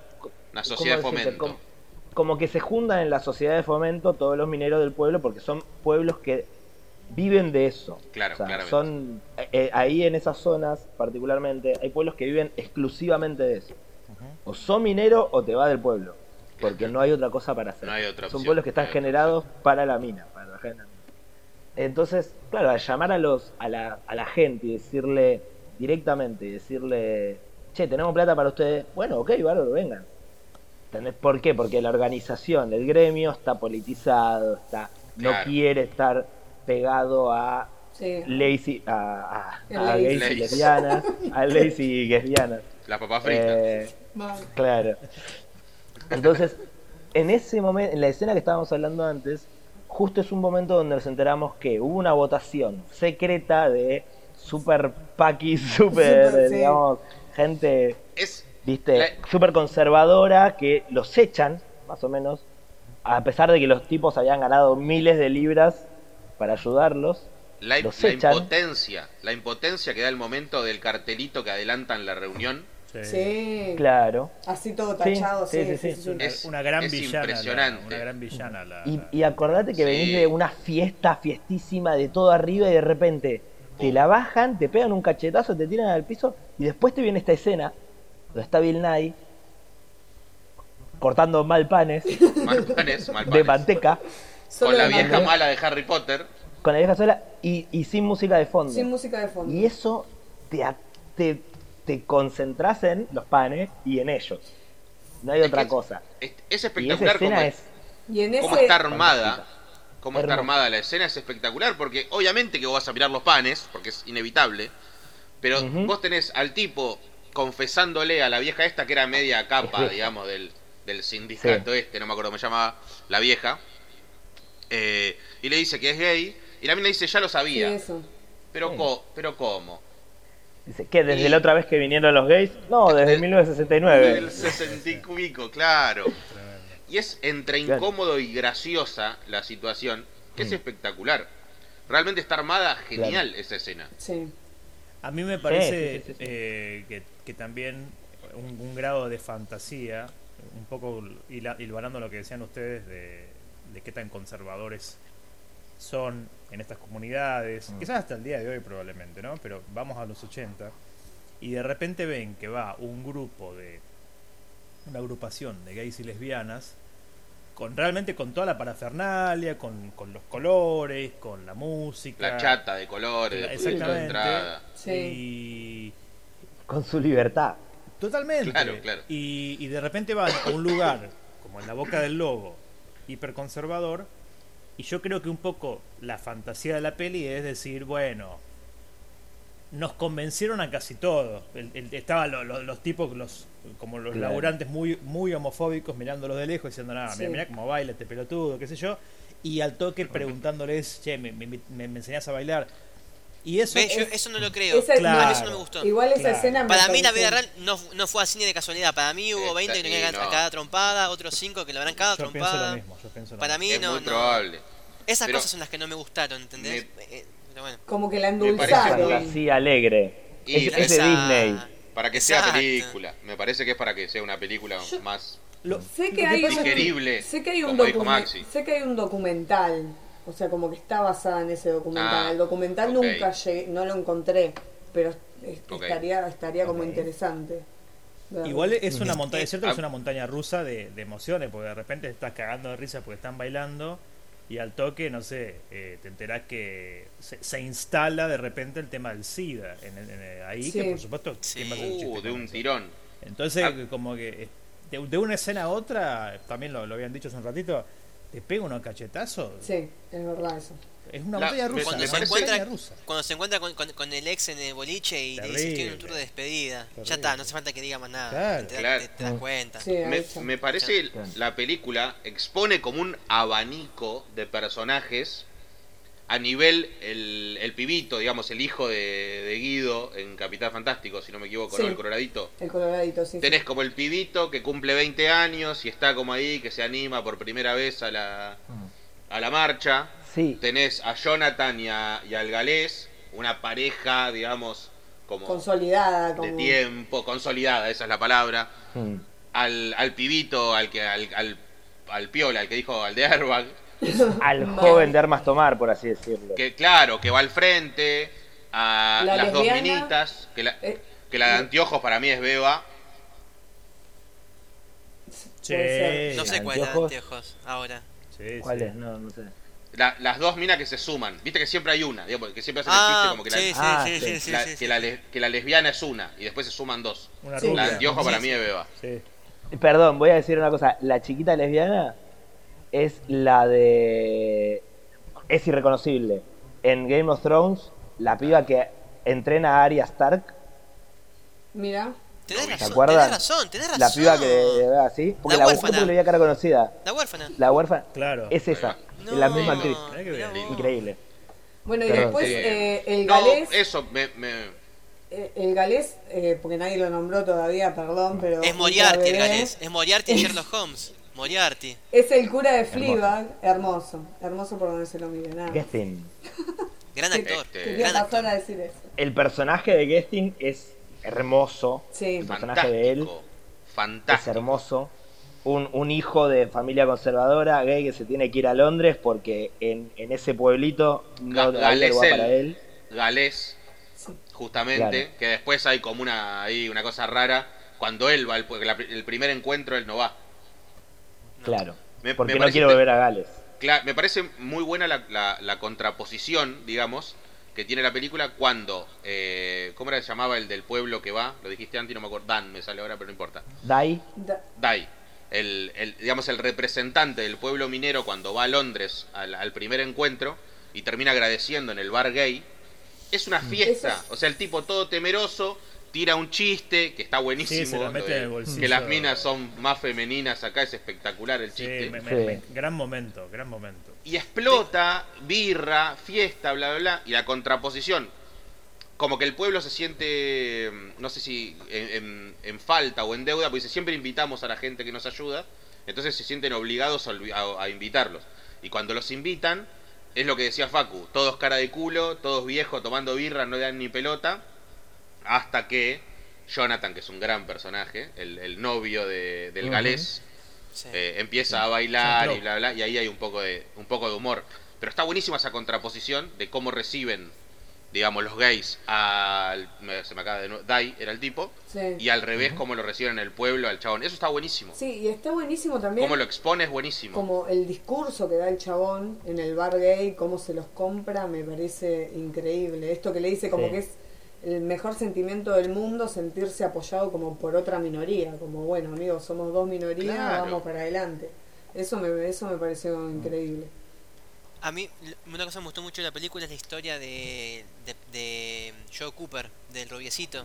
Una sociedad de fomento. Como, como que se juntan en la sociedad de fomento todos los mineros del pueblo porque son pueblos que viven de eso. Claro, O sea, son eh, eh, ahí en esas zonas particularmente hay pueblos que viven exclusivamente de eso. O sos minero o te va del pueblo. porque no hay otra cosa para hacer. No hay otra Son opción, pueblos que están no generados para la mina, para la mina. Entonces, claro, al llamar a los a la, a la gente y decirle directamente, y decirle, che, tenemos plata para ustedes, bueno, ok, bárbaro, vengan. ¿Entendés? ¿Por qué? Porque la organización del gremio está politizado, está, no quiere estar pegado a Sí. lazy, a, a, a lazy. Lazy. lesbianas, a lazy lesbianas. Las papas fritas. Eh. Claro. Entonces, en ese momento, en la escena que estábamos hablando antes, justo es un momento donde nos enteramos que hubo una votación secreta de super paquis, super, Super, sí. digamos, gente, es viste, La- super conservadora que los echan, más o menos, a pesar de que los tipos habían ganado miles de libras para ayudarlos. la, los la echan. impotencia. La impotencia que da el momento del cartelito que adelantan la reunión. Sí. Claro. Así todo tachado, sí, sí, sí, sí, sí. sí. Una, Es- una gran es villana. la- impresionante. una gran villana. La, Y, la- y acordate que Sí. venís de una fiesta, fiestísima de todo arriba y de repente te la bajan, te pegan un cachetazo, te tiran al piso y después te viene esta escena donde está Bill Nye cortando mal panes Mal panes, mal de panes. manteca Solo Con la de vieja manteca, mala de Harry Potter. con la vieja sola y, y sin música de fondo. Sin música de fondo. Y eso te, te concentras en los panes y en ellos. No hay Es otra cosa. Es, es Y esa espectacular escena es Y en cómo ese. está armada. Cómo está armada la escena es espectacular. Porque obviamente que vos vas a mirar los panes, porque es inevitable. Pero vos tenés al tipo confesándole a la vieja esta que era media capa, digamos, del, del sindicato este, no me acuerdo cómo se llamaba, la vieja. eh, y le dice que es gay. Y la mina dice, ya lo Sí, sabía. eso. pero, Sí. co- pero ¿cómo? Dice, ¿qué? ¿Desde Y- la otra vez que vinieron los gays? No, desde Del- 1969. El 60 y cubico, claro. Y es entre incómodo y graciosa la situación, que es Mm. espectacular. Realmente está armada genial esa escena. Sí. A mí me parece sí, sí, sí. eh, que, que también un, un grado de fantasía, un poco hilvanando lo que decían ustedes de, de qué tan conservadores son en estas comunidades, Mm. quizás hasta el día de hoy probablemente, ¿no? Pero vamos a los 80 y de repente ven que va un grupo de una agrupación de gays y lesbianas con realmente con toda la parafernalia, con, con los colores, con la música, La chata de colores, de Exactamente. entrada. Sí. y Con su libertad. totalmente. Claro, claro. Y, y de repente van a un lugar como en la boca del lobo, hiperconservador, y yo creo que un poco la fantasía de la peli es decir, bueno, nos convencieron a casi todos. Estaban lo- lo- los tipos, los como los Claro. laburantes muy, muy homofóbicos mirándolos de lejos diciendo, nada, Sí. mira, mira cómo baila este pelotudo, qué sé yo. Y al toque preguntándoles, che, me, me, me, me enseñás a bailar. Y eso ¿Ves? Yo es- eso no lo creo. Esa- Claro. Eso no me gustó. Igual esa Claro. escena me Para mí la vida real no, no fue así ni de casualidad. Para mí hubo Está- 20 que tenían no. cada trompada, otros 5 que lo habrán cada yo pienso trompada. lo mismo, yo pienso lo Para mismo. mí Es no, muy no. probable. Esas Pero- cosas son las que no me gustaron, ¿entendés? Eh, pero bueno. Como que la endulzaron. Fantasía alegre. Y Es, es de esa- Disney. Para que sea Exacto. película. Me parece que es para que sea una película Yo- más Lo- Sé lo que hay digerible, sé que hay un sé que hay un documental, o sea, como que está basada en ese documental. Ah, el documental nunca llegué, no lo encontré, pero estaría estaría como interesante. Igual es una montaña, es cierto que ah. es una montaña rusa de, de emociones, porque de repente te estás cagando de risa porque están bailando y al toque, no sé, eh, te enterás que se, se instala de repente el tema del SIDA en, el- en el- ahí, que por supuesto, Sí. ¿quién va a hacer chiste Uh, de un tirón. Entonces, Ah. como que eh, de, de una escena a otra, también lo, lo habían dicho hace un ratito, te pega unos cachetazos. Sí, es verdad eso. Es una La- montaña me- rusa. Cuando se encuentra, montaña rusa. cuando se encuentra con, con- con el ex en el boliche y le dice Terrible. en un tour de despedida. Terrible. Ya está, no hace falta que diga más nada. Claro. te, Claro. te- te das cuenta. Sí, Me, está. me parece Claro. la película expone como un abanico de personajes a nivel el, el pibito, digamos, el hijo de, de Guido en Capital Fantástico, si no me equivoco, ¿no? El coloradito. El coloradito, sí. sí. Tenés como el pibito que cumple 20 años y está como ahí, que se anima por primera vez a la, a la marcha. Sí, Tenés a Jonathan y, a- y al galés, una pareja, digamos, como Consolidada, de como tiempo, consolidada, esa es la palabra. Mm. Al, al pibito, al que al, al, al piola, al que dijo al de Airbag, al joven de armas tomar, por así decirlo. que claro, que va al frente, a La las dos minitas, que la, Eh, que la de anteojos para mí es Beba, Sí. No sé cuál es la de ¿Anteojos? ahora. Sí, ¿Cuál sí. es? No, no sé. La- las dos minas que se suman. Viste que siempre hay una, digamos, que siempre hacen el Ah, chiste como que la, sí, sí, Ah, sí, sí. sí, sí, la- sí, que, la le- que la lesbiana es una y después se suman dos. Una Sí. La anteojo Sí, para sí. mí es Beba. Sí. Perdón, voy a decir una cosa. La chiquita lesbiana es la de. Es irreconocible. En Game of Thrones, la piba que entrena a Arya Stark, Mira, Tenés ¿Se razón, tenés razón, tenés razón. la piba que ve así. Porque La la, huérfana. le veía cara conocida. La huérfana. La huérfana Claro. es esa. No, es la misma actriz. Increíble. bueno, y Perdón, después Sí. eh, el No, galés, eso me, me- eh, el galés, eh, porque nadie lo nombró todavía, perdón, pero... Es Moriarty el galés. Es Moriarty Sherlock Holmes. Moriarty. Es el cura de Fleabag, hermoso, hermoso por donde se lo mire, nada. Gesting. Gran actor. Este, Gran pasar a actor. decir eso. El personaje de Gesting es hermoso. Sí, El personaje de él fantástico. es Fantástico. hermoso. Un, un hijo de familia conservadora, gay, que se tiene que ir a Londres porque en, en ese pueblito no Ga- hay lugar para él. Galés, sí. justamente, Claro. que después hay como una ahí una cosa rara cuando él va, el, el primer encuentro él no va. Claro. Me- Porque me no quiero beber a Gales. Me parece muy buena la, la- la contraposición, digamos, que tiene la película cuando, eh, ¿cómo era que se llamaba el del pueblo que va? Lo dijiste antes y no me acuerdo, Dan me sale ahora, pero no importa. Dai, Da- Dai, el, el- digamos el representante del pueblo minero cuando va a Londres al, al primer encuentro y termina agradeciendo en el bar gay, es una fiesta. Eso es- O sea, el tipo todo temeroso tira un chiste que está buenísimo. Sí, se la lo mete de en el bolsillo. que las minas son más femeninas, acá es espectacular el Sí, chiste. me- me- Sí. me- gran momento, gran momento. Y explota, birra, fiesta, bla, bla, bla. Y la contraposición. Como que el pueblo se siente, mm, no sé si en, en- en falta o en deuda, porque siempre invitamos a la gente que nos ayuda. Entonces se sienten obligados a- a invitarlos. Y cuando los invitan, es lo que decía Facu, todos cara de culo, todos viejos tomando birra, no le dan ni pelota. Hasta que Jonathan, que es un gran personaje, el, el novio de- del galés, Sí. eh, empieza a bailar y bla bla y ahí hay un poco de un poco de humor pero está buenísima esa contraposición de cómo reciben digamos los gays al me- se me acaba de nuevo Dai era el tipo sí. y al revés cómo lo reciben en el pueblo al chabón eso está buenísimo Sí, y está buenísimo también cómo lo expone es buenísimo como el discurso que da el chabón en el bar gay, cómo se los compra, me parece increíble. Esto que le dice como Sí. que es el mejor sentimiento del mundo sentirse apoyado como por otra minoría, como bueno amigos, somos dos minorías, Claro. vamos para adelante. Eso me, eso me pareció Mm. increíble. A mí, una cosa que me gustó mucho de la película es la historia de, de, de Joe Cooper, del rubiecito,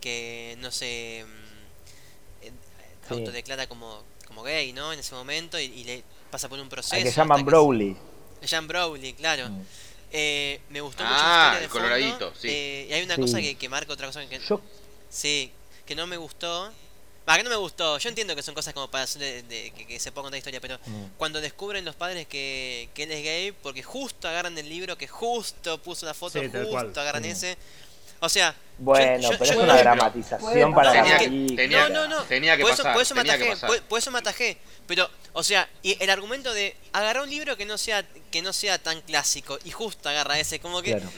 que no se mm, Sí. autodeclara como, como gay, ¿no? En ese momento y, y le pasa por un proceso. al que llaman se- Browley. Jean Browley, claro. Mm. Eh, me gustó mucho Ah, la historia de el fondo, coloradito, sí. eh, y hay una Sí. cosa que, que marca otra cosa que, Yo, sí, que no me gustó. Va, que no me gustó. Yo entiendo que son cosas como para hacer de- de- que, que se pueda contar historia, pero Mm. cuando descubren los padres que, que él es gay, porque justo agarran el libro, que justo puso la foto, Sí, justo agarran Mm. ese. O sea, bueno, yo- yo- pero yo- es una dramatización para la Tenía que- tenía- no, no, no. tenía que por eso, pasar, por eso tenía que atajé, pasar. por, por eso me atajé. Pero, o sea, y el argumento de agarrar un libro que no sea que no sea tan clásico y justo agarra ese, como que, Claro.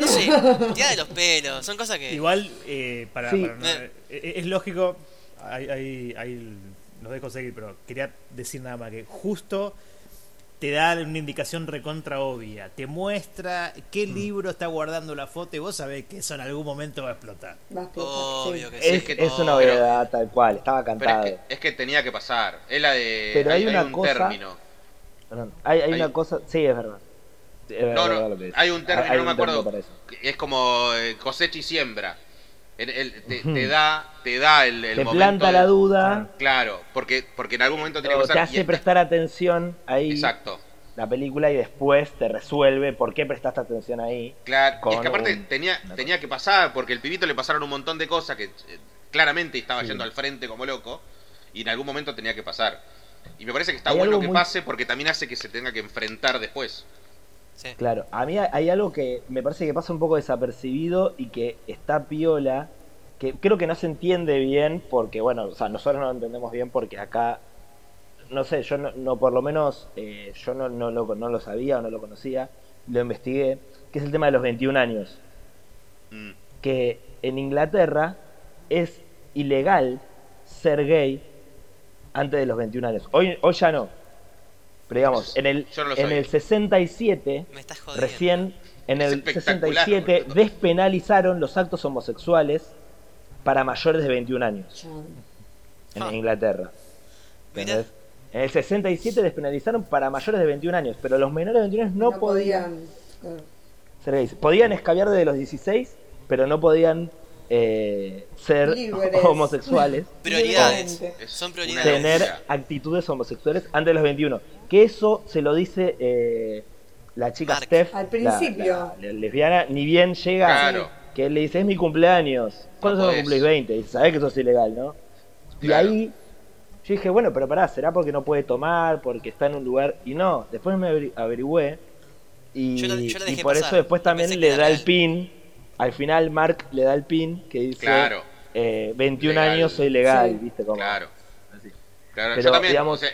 no sé, tira de los pelos, son cosas que... Igual, eh, para, Sí. para no- Eh. eh, es lógico, hay, hay, hay- los dejo seguir, pero quería decir nada más que justo te da una indicación recontra obvia, te muestra qué Mm. libro está guardando la foto y vos sabés que eso en algún momento va a explotar. Va a explotar, Obvio sí. que sí. Es, que- es una obviedad tal cual, estaba pero cantado. es que, es que tenía que pasar es la de Pero hay una un cosa- término Perdón, hay, hay hay- una cosa, sí, es verdad. Es verdad no, lo no hay un término Hay no me acuerdo para eso. es como eh, cosecha y siembra El- el- te, te da te da el, el Te momento planta de- la duda, claro porque porque en algún momento tiene que te pasar y hace esta- prestar atención ahí exacto la película y después te resuelve por qué prestaste atención ahí. Claro, y es que aparte un- tenía, tenía que pasar, porque el pibito le pasaron un montón de cosas que eh, claramente estaba Sí. yendo al frente como loco, y en algún momento tenía que pasar. Y me parece que está Hay bueno que muy- pase porque también hace que se tenga que enfrentar después. Sí. Claro, a mí hay- hay algo que me parece que pasa un poco desapercibido y que está piola, que creo que no se entiende bien porque, bueno, o sea, nosotros no lo entendemos bien porque acá, no sé, yo no, no, por lo menos, eh, yo no, no, lo, no lo sabía o no lo conocía, lo investigué, que es el tema de los 21 años, Mm. que en Inglaterra es ilegal ser gay antes de los 21 años. Hoy, hoy ya no. Pero digamos, en el, no en el 67, Me estás jodiendo. recién, en Es el espectacular, 67, boludo. despenalizaron los actos homosexuales para mayores de 21 años en Ah. Inglaterra. En el 67 despenalizaron para mayores de 21 años, pero los menores de 21 años no, podían claro. ser gays. Podían escabiar desde los 16, pero no podían eh, ser Libres. homosexuales, Prioridades. Son prioridades. tener actitudes homosexuales antes de los 21. Que eso se lo dice eh, la chica Mark. Steph, Al la- principio. la, la lesbiana, ni bien llega, Claro. que él le dice, es mi cumpleaños. ¿Cuándo No se podés. cumplís 20? Y sabés que eso es ilegal, ¿no? Y ahí yo dije, bueno, pero pará, ¿será porque no puede tomar? Porque está en un lugar... Y no, después me averi- averigüé y, Yo la- yo la y por pasar. eso después también pensé le da el pin. Al final Mark le da el pin que dice Claro. eh, 21 Legal. años soy legal, Sí. ¿viste? Como, Claro. así. Claro, Pero, yo también, digamos, o sea,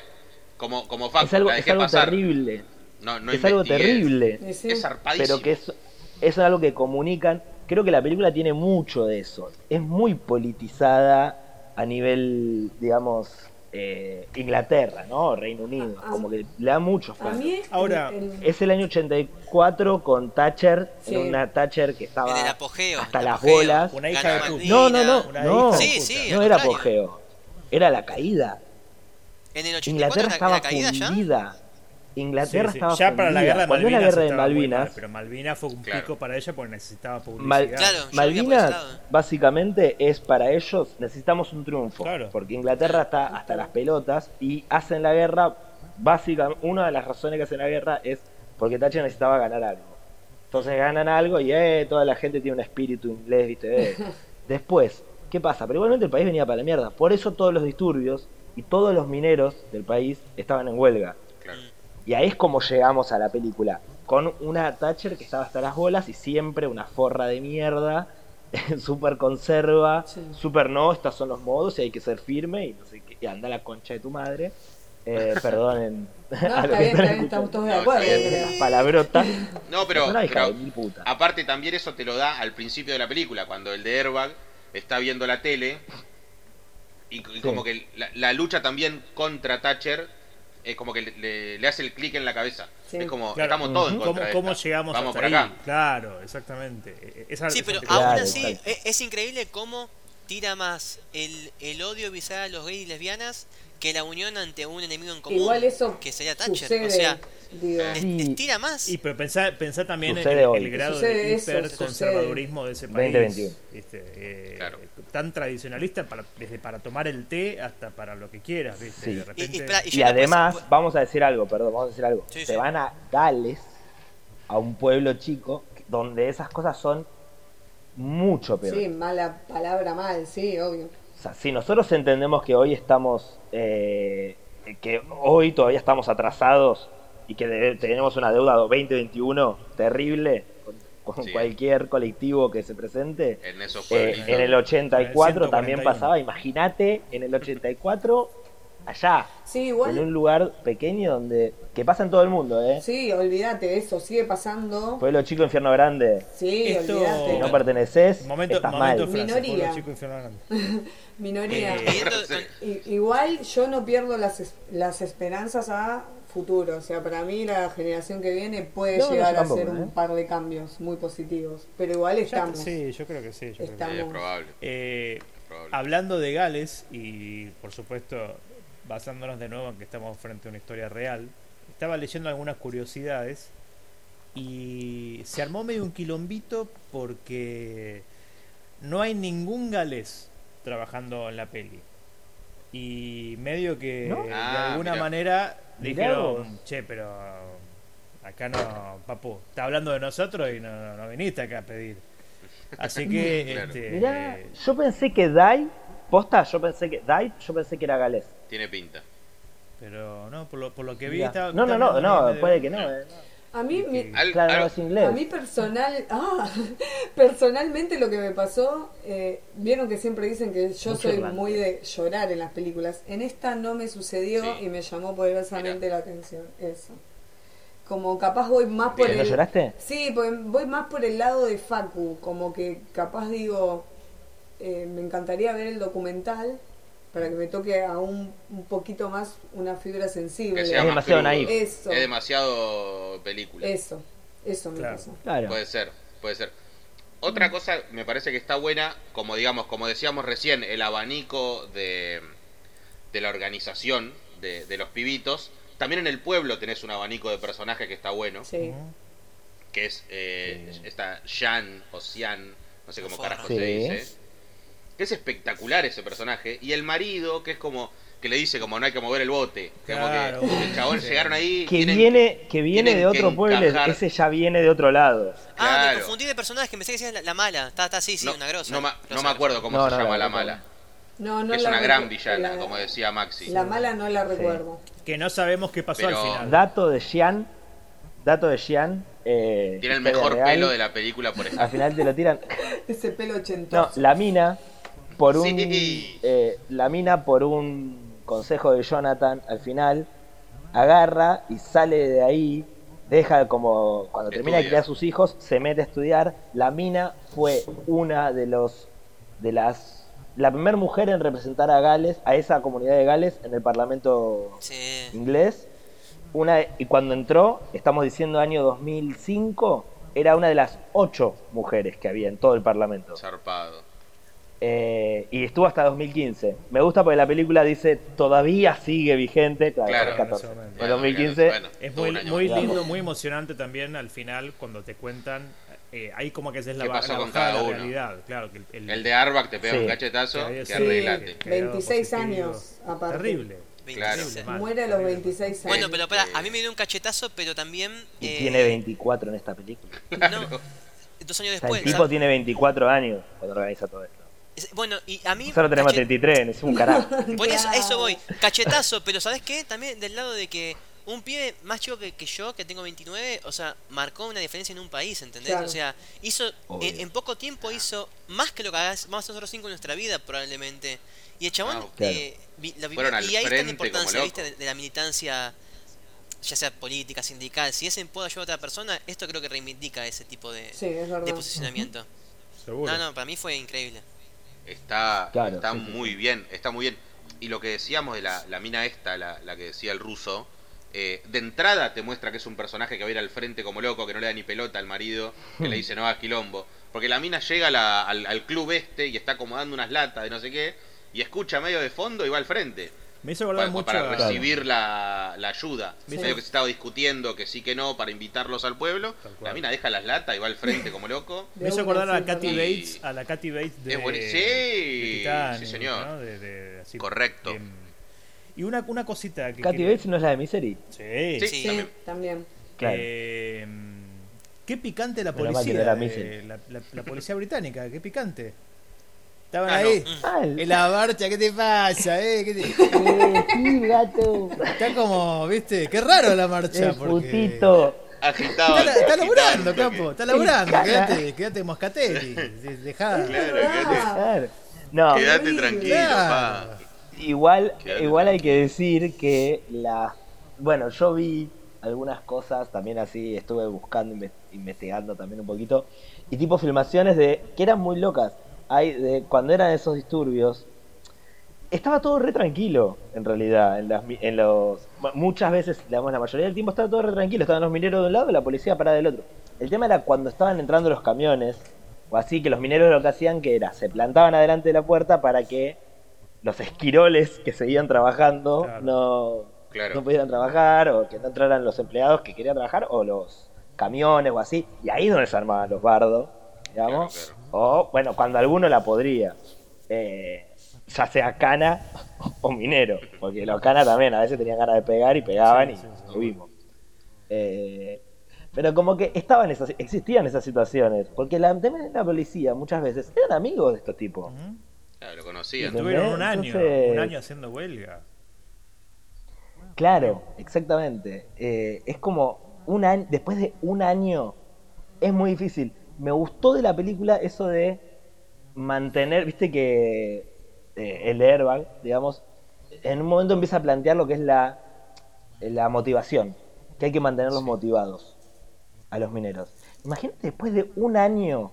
como, como Facu, es algo, es algo terrible. No, no es algo terrible. Sí. Es zarpadísimo. pero que es, es algo que comunican. Creo que la película tiene mucho de eso. Es muy politizada a nivel, digamos, eh, Inglaterra, ¿no? Reino Unido. A- a- Como que le da mucho A fuerza. mí, Ahora, el- el- Es el año 84 con Thatcher, Sí. era una Thatcher que estaba En el apogeo. hasta el las bolas. Una hija de puta. No, no, no, no. Sí, sí, no era apogeo, era la caída. En el 84 Inglaterra era estaba caída ya. Inglaterra Sí, sí. estaba Ya para la guerra de Malvinas. la guerra de mal, Malvinas, pero Malvinas fue un Claro. pico para ella porque necesitaba publicidad. Mal- Claro, Malvinas básicamente es para ellos necesitamos un triunfo Claro. porque Inglaterra está hasta las pelotas y hacen la guerra básicamente una de las razones que hacen la guerra es porque Thatcher necesitaba ganar algo entonces ganan algo y eh, toda la gente tiene un espíritu inglés viste eh. después qué pasa pero igualmente el país venía para la mierda por eso todos los disturbios y todos los mineros del país estaban en huelga Claro. y ahí es como llegamos a la película. Con una Thatcher que estaba hasta las bolas y siempre una forra de mierda, súper conserva, Sí. súper no, estos son los modos y hay que ser firme y no sé qué, y anda la concha de tu madre. Eh, perdonen. No, está bien, está bien, estamos todos de acuerdo. Esas palabrotas. No, pero, es una hija pero de mil puta. aparte también eso te lo da al principio de la película, cuando el de Airbag está viendo la tele y, y como que la, la lucha también contra Thatcher es como que le, le- le hace el clic en la cabeza. Sí. Es como, Claro. estamos todos en ¿Cómo, contra de cómo llegamos Vamos hasta por ahí? acá. Claro, exactamente. Esa, Sí, pero aún Claro, así claro. es, increíble cómo tira más el, el odio visceral a los gays y lesbianas que la unión ante un enemigo en común. Igual eso que sería Thatcher. sucede, o sea, digo, Eh. les, Sí. les tira más. Y pero pensá, pensá también en el, grado Sucede de hiperconservadurismo de ese país. 2021. ¿viste? Eh, Claro. Tan tradicionalista para, desde para tomar el té hasta para lo que quieras. ¿viste? Sí. De Y- repente, y espera, y Y además, puedo- vamos a decir algo, perdón, vamos a decir algo. Sí, Se sí. van a Gales, a un pueblo chico, donde esas cosas son mucho peor. sí, mala palabra mal, sí, obvio. Sea, si nosotros entendemos que hoy estamos, eh, que hoy todavía estamos atrasados y que de- tenemos una deuda 2021 terrible con, con Sí. cualquier colectivo que se presente, En esos eh, en el 84 141. también pasaba, imagínate, en el 84, allá, Sí, en un lugar pequeño donde, que pasa en todo el mundo, ¿eh? sí, olvídate, eso sigue pasando. Pueblo chico, infierno grande, Sí, Esto- olvídate. si no perteneces, momento, estás momento mal. frase, Minoría. pueblo chico, infierno grande. Minoría. Eh, Igual yo no pierdo las, es- las esperanzas a futuro. O sea, para mí la generación que viene puede No, no, llegar a hacer un ¿eh? par de cambios muy positivos. Pero igual Ya- estamos. sí, yo creo que sí. yo creo que sí. Estamos. Es probable. Eh, probable. hablando de Gales y por supuesto basándonos de nuevo en que estamos frente a una historia real, estaba leyendo algunas curiosidades y se armó medio un quilombito porque no hay ningún galés trabajando en la peli. Y medio que ¿No? de Ah, alguna mirá. manera Mirá dijeron, vos. che, pero acá no, papu, está hablando de nosotros y no, no, no viniste acá a pedir. Así que, Claro. este, Mirá, yo pensé que Dai, posta, yo pensé que Dai, yo pensé que era galés. Tiene pinta. pero no, por lo, por lo que vi estaba- No, no, no, no, medio- puede que no. eh. A mí, mi- Al- Claro, algo- no es inglés. a mí personal, ah, personalmente lo que me pasó, eh, vieron que siempre dicen que yo Mucho soy muy de llorar en las películas. En esta no me sucedió Sí. y me llamó poderosamente la atención. Eso. Como capaz voy más por. ¿No el... lloraste? Sí, voy más por el lado de Facu, como que capaz digo, eh, me encantaría ver el documental para que me toque aún un poquito más una fibra sensible. Que sea Es demasiado naif. Eso. Es demasiado película. Eso, eso me Claro. Claro. Puede ser, puede ser. Otra cosa me parece que está buena, como digamos, como decíamos recién, el abanico de, de la organización de, de los pibitos. También en el pueblo tenés un abanico de personajes que está bueno, Sí. que es eh, esta Jan o Cian, no sé cómo carajo Sí. se dice. Que es espectacular ese personaje. Y el marido, que es como, que le dice como no hay que mover el bote. Como Claro. que el chabón Sí. llegaron ahí. Que tienen- viene, que viene de que otro pueblo, ese ya viene de otro lado. Ah, Claro. me confundí de personaje, pensé que decías la, la mala. Está, está, sí, sí, no, una grosa. no, ma- no me acuerdo cómo No, se no, llama la mala. No, no que es la una gran villana, la- como decía Maxi. La mala no la recuerdo. Que no sabemos qué pasó Pero- al final. Dato de Xian, dato de Xian. eh, Tiene el mejor real, pelo de la película por eso. Al final te lo tiran. Ese pelo No, ochentoso. la mina, por un. Sí. eh, la mina, por un consejo de Jonathan, al final, agarra y sale de ahí. Deja como. Cuando termina de criar sus hijos, se mete a estudiar. La mina fue una de los. de las. La primera mujer en representar a Gales, a esa comunidad de Gales, en el Parlamento Sí. inglés. Una, y cuando entró, estamos diciendo año 2005, era una de las ocho mujeres que había en todo el Parlamento. Zarpado. Eh, y estuvo hasta 2015. Me gusta porque la película dice todavía sigue vigente. Claro, Claro, es 14. en. En 2015. Bueno, Es muy, lindo, muy emocionante también al final cuando te cuentan. eh, ahí como que es la, ¿Qué ba- pasó la con bajada de cada la uno? realidad. Claro, que el, El de Arbak te pega Sí. un cachetazo, que arreglate. que había dado 26 positivo. años, aparte. Terrible. Claro. Muere a los terrible. 26 años. Bueno, pero para, a mí me dio un cachetazo, pero también. Y eh, tiene 24 en esta película. No, dos años O sea, después. el tipo ¿sabes? tiene 24 años cuando organiza todo esto. Bueno, y a mí. Nosotros tenemos cache- 33, es un carajo. Por eso, a eso Claro. voy. Cachetazo, pero ¿sabes qué? También del lado de que un pibe más chico que, que yo, que tengo 29, o sea, marcó una diferencia en un país, ¿entendés? Claro. O sea, hizo. En, en poco tiempo hizo más que lo que hagamos nosotros cinco en nuestra vida, probablemente. Y el chabón. Ah, claro. eh, vi- y ahí está la importancia, ¿viste? De, la militancia. Ya sea política, sindical, si es en puedo ayudar a otra persona, esto creo que reivindica ese tipo de, Sí, es verdad. de posicionamiento. Seguro. No, no, para mí fue increíble. Está, Claro, está sí, sí, muy bien, está muy bien. Y lo que decíamos de la, la mina esta, la, la que decía el ruso, eh, de entrada te muestra que es un personaje que va a ir al frente como loco, que no le da ni pelota al marido, que le dice no hagas quilombo. Porque la mina llega a la- al, al club este y está acomodando unas latas de no sé qué, y escucha medio de fondo y va al frente. Me hizo acordar Para, mucho para a- recibir la, la ayuda. Sí. Medio que se estaba discutiendo que sí que no para invitarlos al pueblo. La mina deja las latas y va al frente como loco. Me hizo acordar a sí, Katy Bates, a la Katy Bates de, Es sí, de Titanic, sí, señor. ¿no? De- de- así, Correcto. bien. Y una, una cosita que Katy Bates no es la de Misery. Sí. Sí. Sí. Sí, También. también. Claro. Eh, qué picante la policía. eh, la, la- la policía británica, qué picante. Estaban Ah, ahí. Ah, el- En la marcha, ¿qué te pasa? Eh? ¿Qué te- Eh, sí, gato. Está como, viste, qué raro la marcha. El porque... putito. Agitado. Está, está laburando. Campo, está laburando. Quédate, quédate Moscatelli. de- Dejá. Claro, quédate, Claro. No, quédate tranquilo, Claro. pa. igual, Quédate igual hay que decir que la... Bueno, yo vi algunas cosas, también así estuve buscando, inve- investigando también un poquito, y tipo filmaciones de que eran muy locas. Hay de cuando eran esos disturbios, estaba todo re tranquilo, en realidad, en, las, en los... Muchas veces, digamos, la mayoría del tiempo estaba todo re tranquilo, estaban los mineros de un lado y la policía parada del otro. El tema era cuando estaban entrando los camiones, o así, que los mineros lo que hacían que era, se plantaban adelante de la puerta para que los esquiroles que seguían trabajando Claro. no, Claro. no pudieran trabajar, o que no entraran los empleados que querían trabajar, o los camiones o así, y ahí es donde se armaban los bardos, digamos, Claro, o bueno, cuando alguno la podría, eh, ya sea cana o minero, porque los canas también a veces tenían ganas de pegar y pegaban Sí, y sí, sí. lo vimos. Eh, pero como que estaban esas, existían esas situaciones, porque la, también la policía muchas veces eran amigos de estos tipos. Claro, lo conocían. Estuvieron un año, Entonces- un año haciendo huelga. Claro, exactamente. Eh, es como un año, después de un año, es muy difícil. Me gustó de la película eso de mantener, viste que eh, el airbag, digamos, en un momento empieza a plantear lo que es la, la motivación, que hay que mantenerlos motivados a los mineros. Imagínate después de un año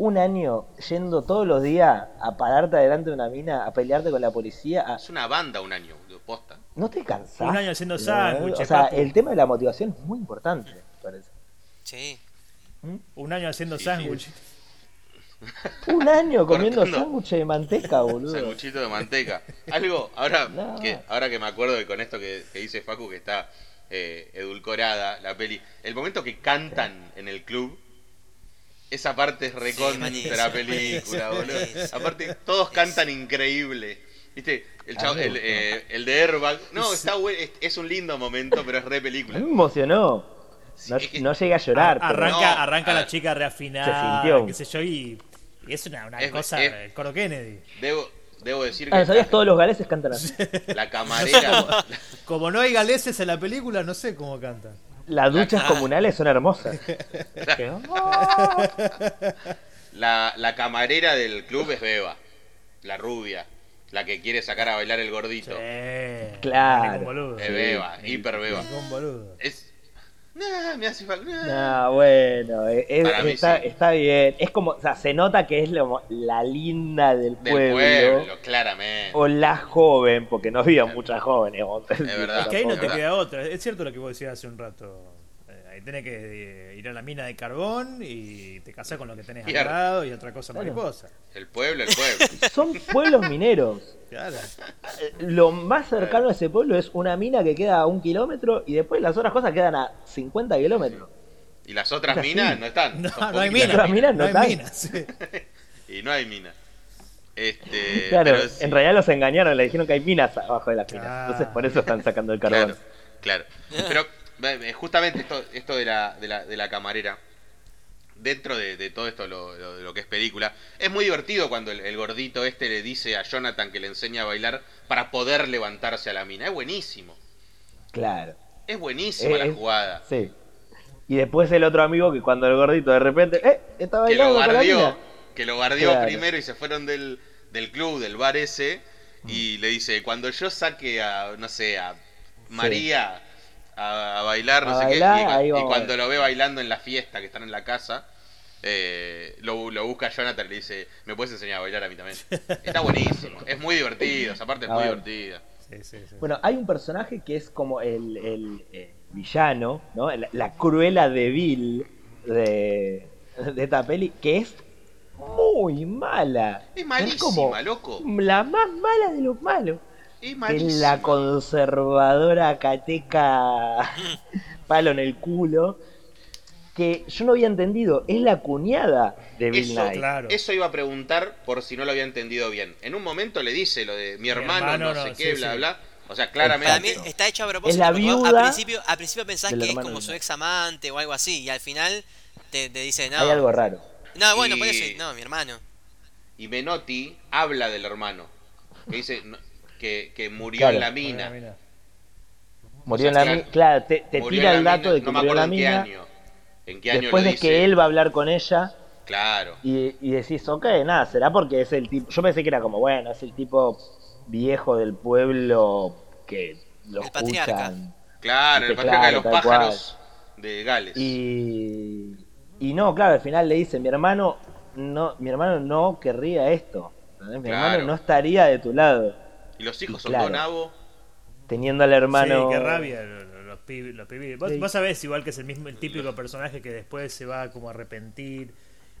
un año yendo todos los días a pararte delante de una mina, a pelearte con la policía. a- Es una banda un año, de posta. ¿No te cansás? Un año haciendo sándwiches, O sea, papu. el tema de la motivación es muy importante, me parece. Sí. Un año haciendo Sí, sándwich. Un año comiendo sándwiches de manteca, boludo. Sanguchito de manteca. Algo, ahora, No. que, ahora que me acuerdo de con esto que, que dice Facu, que está eh, edulcorada la peli. El momento que cantan en el club, esa parte es recontra buenísimo, película, buenísimo, boludo. Aparte, todos cantan increíble. ¿Viste? El, chavo- el, eh, el de Airbag. No, está bueno, es, es un lindo momento, pero es re película. me emocionó. Sí, No, que- no llegué a llorar. Ar- arranca No, arranca a la ver. chica reafinada, Se sintió. qué sé yo, y, y es una, una Es- cosa, es- el coro Kennedy. Debo, debo decir que Ah, ¿sabías? la, Todos los galeses cantan así. la camarera. Como no hay galeses en la película, no sé cómo cantan. Las duchas comunales son hermosas. Que-. La, la camarera del club es Beba, la rubia, la que quiere sacar a bailar el gordito. Sí, Claro. Es Beba, hiper Beba. Es. Nah, me hace falta. nah. No, bueno, eh, es- Para mí está, sí. está bien. Es como, o sea, se nota que es lo- la linda del Del pueblo, pueblo, claramente. o la joven, porque no había muchas jóvenes. Es verdad. Es que ahí no te verdad. queda otra. Es cierto lo que vos decías hace un rato. Tenés que eh, ir a la mina de carbón y te casás con lo que tenés al lado y otra cosa Claro. mariposa. El pueblo, el pueblo. Son pueblos mineros. Claro. Eh, Lo más cercano a ese pueblo es una mina que queda a un kilómetro y después las otras cosas quedan a 50 kilómetros. Y las otras Es así. minas no están. No, no hay minas. Las minas no hay están. minas. sí. Y no hay minas. Este, claro, pero sí, en realidad los engañaron, le dijeron que hay minas abajo de las minas. Claro. Entonces por eso están sacando el carbón. Claro, claro. Pero justamente esto, esto de, la, de, la, de la camarera, dentro de, de todo esto, lo, lo- lo que es película, es muy divertido cuando el, el gordito este le dice a Jonathan que le enseña a bailar para poder levantarse a la mina. Es buenísimo. Claro. Es buenísima Eh, la es- jugada. Sí. Y después el otro amigo que cuando el gordito de repente, ¡eh! Está Que lo bailando con la guardió, mina. que lo guardió Claro. primero y se fueron del, del club, del bar ese, y le dice, cuando yo saque a, no sé, a María a, a bailar, no A sé bailar, qué, y, cuando lo ve bailando en la fiesta que están en la casa, eh, lo, lo busca Jonathan y le dice, ¿me puedes enseñar a bailar a mí también? Está buenísimo, es muy divertido, esa parte es A muy ver. divertida. Sí, sí, sí. Bueno, hay un personaje que es como el, el, eh, villano, ¿no? La, la cruela de Bill de, de esta peli, que es muy mala. Es malísima, como loco. la más mala de los malos. Es Es la conservadora cateca palo en el culo. Que yo no había entendido, es la cuñada de Bill Eso, Nye. Claro. eso iba a preguntar por si no lo había entendido bien. En un momento le dice lo de mi hermano, hermano no sé no, qué, sí, bla, sí. bla. O sea, Para claramente. mí está hecho a propósito. Es la viuda al principio, al principio pensás que es como su ex amante o algo así. Y al final te, te dice, no. Hay algo raro. No, bueno, por Y- eso. No, mi hermano. Y Menotti habla del hermano. Que dice no, que, que murió Claro. en la mina. Murió O sea, en la claro, mina. Claro, te, tira el dato mina, de que no me murió en la qué mina. año. En qué año Después lo de que él va a hablar con ella Claro. y, y decís, ok, nada, será porque es el tipo. Yo pensé que era como, bueno, es el tipo viejo del pueblo que lo El patriarca. Claro, el patriarca de los pájaros de Gales. Y, y no, claro, al final le dice, mi hermano no, mi hermano no querría esto. ¿entendés? Mi Claro. hermano no estaría de tu lado. Y los hijos y son claro. Teniendo al hermano. Sí, qué rabia lo- lo- los, pibes. Los pibes. Vos, Sí. vos sabés igual que es el mismo el típico personaje que después se va como a arrepentir.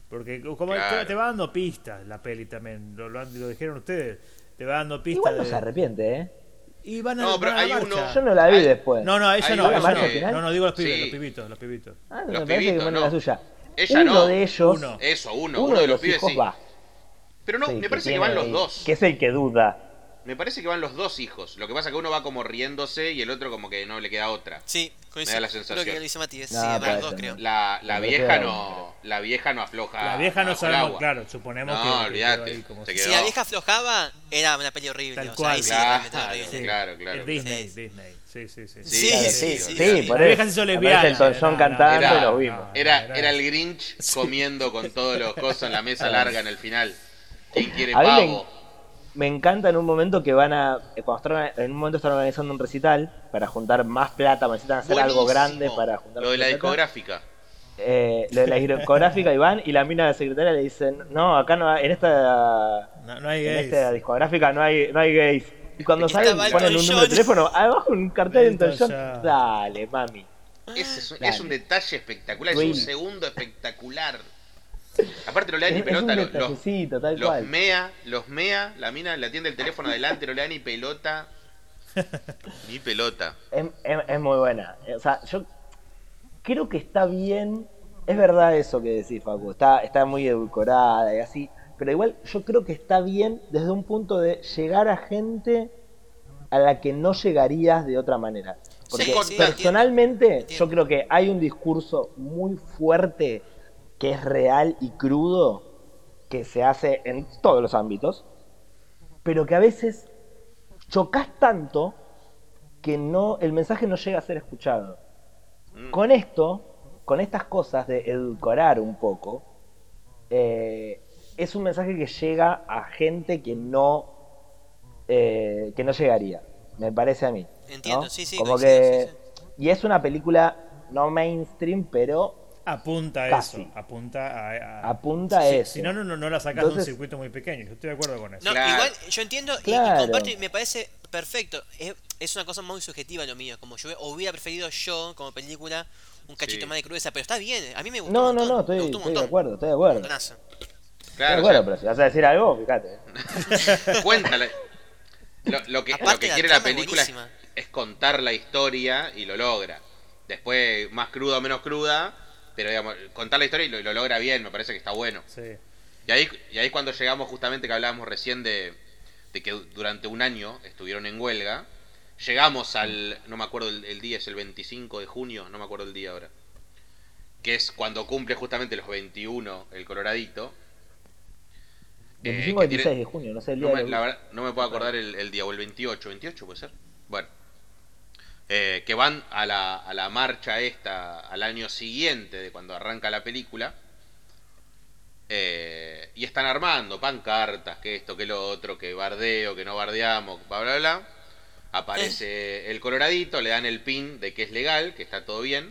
Porque como Claro. te va dando pistas la peli también, lo, lo, han- lo dijeron ustedes, te va dando pistas Igual no de- se arrepiente, ¿eh? y van a, No, pero van a hay uno- Yo no la vi Hay- después. No, no, ella no, ella no. final. No, no, digo los pibes, Sí. los pibitos, los pibitos. Ah, Los me parece que pibitos, no. la suya. Ella uno no. de ellos, Uno. Eso, uno. uno, Uno, de los los pibes hijos sí. va. Pero no, Sí, me parece que, van los dos. Que es el que duda. Me parece que van los dos hijos. Lo que pasa es que uno va como riéndose y el otro como que no le queda otra. Sí, coincido. Me da la Creo sensación. que lo dice Mati. Sí, No, van los dos, creo. no. La, la vieja no. La vieja no afloja. La vieja no el sabemos, claro, suponemos No, que- que. quedó olvídate, se Si la vieja aflojaba, era una peli horrible. Tal o sea, cual. ahí sí, Claro, horrible. Sí. claro, claro. Es Disney, Sí. Disney. Sí, sí, sí. Sí, Claro, sí, sí, sí, sí, sí. por La eso. vieja lesbiana. Aparece Elton John No, no, cantando era- y lo vimos. no. Era, era el Grinch comiendo con todos los cosas en la mesa larga en el final. ¿Quién quiere A mí me- pavo? Me encanta en un momento que van a. eh, Cuando están, en un momento están organizando un recital para juntar más plata, necesitan hacer algo grande para juntar Lo de la plata. discográfica. eh, lo de la discográfica y van y la mina de la secretaria le dicen, no, acá no hay, en esta, No, no hay en gays. esta discográfica no hay, no hay gays. Y cuando salen ponen un número de teléfono, abajo un cartel de. Dale, mami. Ese es, un- Dale. es un detalle espectacular, es Really. un segundo espectacular. Aparte no le da ni pelota, los, los, los cual. mea, los mea, la mina le atiende el teléfono adelante, no le da ni pelota. Ni pelota. Es, es- es muy buena. O sea, yo creo que está bien. Es verdad eso que decís, Facu. Está, está muy edulcorada y así. Pero igual yo creo que está bien desde un punto de llegar a gente a la que no llegarías de otra manera. Porque Sí, personalmente entiendo. yo creo que hay un discurso muy fuerte que es real y crudo que se hace en todos los ámbitos, pero que a veces chocas tanto que no el mensaje no llega a ser escuchado. Mm. Con esto, con estas cosas de edulcorar un poco, eh, es un mensaje que llega a gente que no eh, que no llegaría, me parece a mí. ¿no? Entiendo, sí, sí, Como coincido, que sí, y es una película no mainstream, pero Apunta a Casi. eso. Apunta a. a- apunta a si, eso. si no, no, no, no la sacas de un Entonces- circuito muy pequeño. Yo estoy de acuerdo con eso. No, Claro. igual yo entiendo y- y, Claro. comparto y me parece perfecto. Es, es una cosa muy subjetiva lo mío. Como yo hubiera preferido yo, como película, un cachito Sí. más de crudeza. Pero está bien, a mí me gustó. no, un no, montón, no, estoy, de acuerdo, estoy de acuerdo. montonazo. Estoy de Claro, acuerdo, o pero si vas a decir algo, fíjate. sea, cuéntala. Lo, lo que, lo que la quiere la película es, es contar la historia y lo logra. Después, más cruda o menos cruda, pero digamos, contar la historia y lo, lo logra bien, me parece que está bueno. Sí. Y ahí, y ahí cuando llegamos justamente que hablábamos recién de, de que durante un año estuvieron en huelga, llegamos al, no me acuerdo el, el día, es el 25 de junio, no me acuerdo el día ahora, que es cuando cumple justamente los 21 el Coloradito. Eh, 25 que 26 tiene- de junio, no sé el día no me, de la verdad, no me puedo acordar el, el día, o el 28, 28 puede ser. Bueno, Eh, que van a la, a la marcha esta al año siguiente de cuando arranca la película. Eh, y están armando pancartas, que esto, que lo otro, que bardeo, que no bardeamos, bla, bla, bla. Aparece el coloradito, le dan el pin de que es legal, que está todo bien.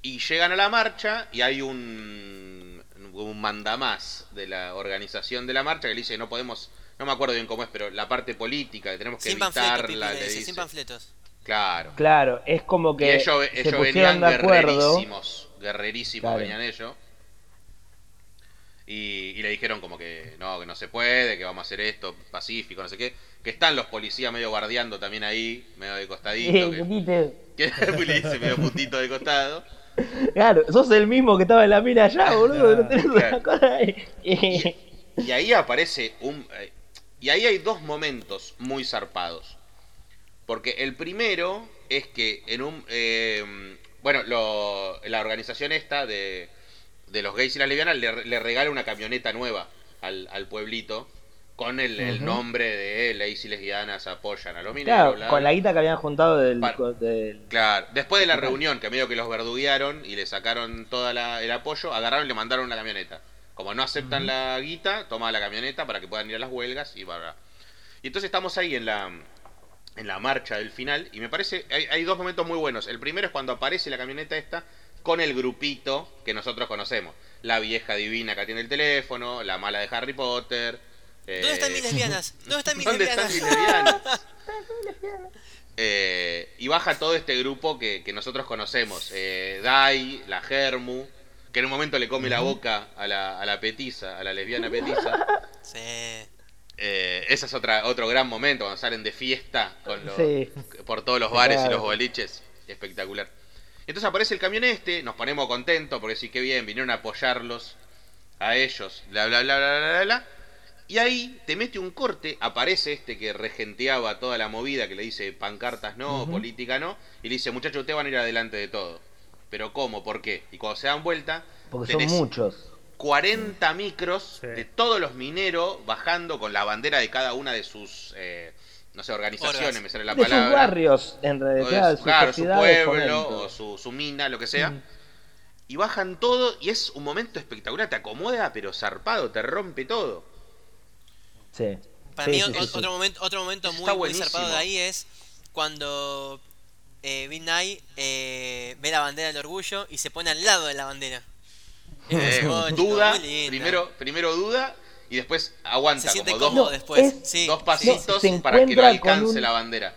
Y llegan a la marcha y hay un, un mandamás de la organización de la marcha que le dice no podemos, no me acuerdo bien cómo es, pero la parte política, que tenemos que Sin Pipi, evitarla, le le dice, sin panfletos. Claro. Claro, es como Y que ellos, se ellos pusieron venían de acuerdo. guerrerísimos, guerrerísimos Claro. venían ellos. Y, y le dijeron como que no, que no se puede, que vamos a hacer esto pacífico, no sé qué. Que están los policías medio guardiando también ahí, medio de costadito. que, que le dice medio puntito de costado. Claro, sos el mismo que estaba en la mina allá, boludo. No tenés Claro. una cosa ahí. Y ahí aparece un... Y ahí hay dos momentos muy zarpados. Porque el primero es que en un... eh, bueno, lo- la organización esta de, de los gays y las lesbianas le, le regala una camioneta nueva al, al pueblito con el, el nombre de gays y lesbianas apoyan a los mineros. Claro, con la guita que habían juntado del- Claro, después de la reunión, que medio que los verduguearon y le sacaron todo el apoyo, agarraron y le mandaron una camioneta. Como no aceptan la guita, toma la camioneta para que puedan ir a las huelgas y bla. Y entonces estamos ahí en la, en la marcha del final y me parece, hay, hay dos momentos muy buenos. El primero es cuando aparece la camioneta esta con el grupito que nosotros conocemos. La vieja divina que atiende el teléfono, la mala de Harry Potter. eh, ¿Dónde están mis lesbianas? ¿Dónde están mis ¿Dónde están lesbianas? mis lesbianas? Eh, y baja todo este grupo que, que nosotros conocemos. Eh, Dai, la Germu, que en un momento le come la boca a la, a la petiza, a la lesbiana petiza. Sí. Eh, ese es otra, otro gran momento, cuando salen de fiesta con los, Sí. por todos los bares y los boliches. Espectacular. Entonces aparece el camión este, nos ponemos contentos porque sí que bien, vinieron a apoyarlos a ellos, bla bla bla bla bla bla. bla. Y ahí te mete un corte, aparece este que regenteaba toda la movida, que le dice pancartas no, política no, y le dice, muchachos, ustedes van a ir adelante de todo. Pero ¿cómo? ¿Por qué? Y cuando se dan vuelta, Porque son muchos. 40 micros Sí. de todos los mineros bajando con la bandera de cada una de sus, eh, no sé, organizaciones, Orgas. me sale la de sus palabra. barrios, en O realidad, su, sus claro, su pueblo o su, su mina, lo que sea. Mm. Y bajan todo y es un momento espectacular, te acomoda pero zarpado, te rompe todo. Sí. Para Sí, mí sí, otro momento otro momento muy, muy zarpado de ahí es cuando eh, eh, ve la bandera del orgullo y se pone al lado de la bandera. Es Eh, duda, primero, primero duda y después aguanta se siente como cómodo dos, después. es- sí, dos sí. pasitos para que no alcance un- la bandera.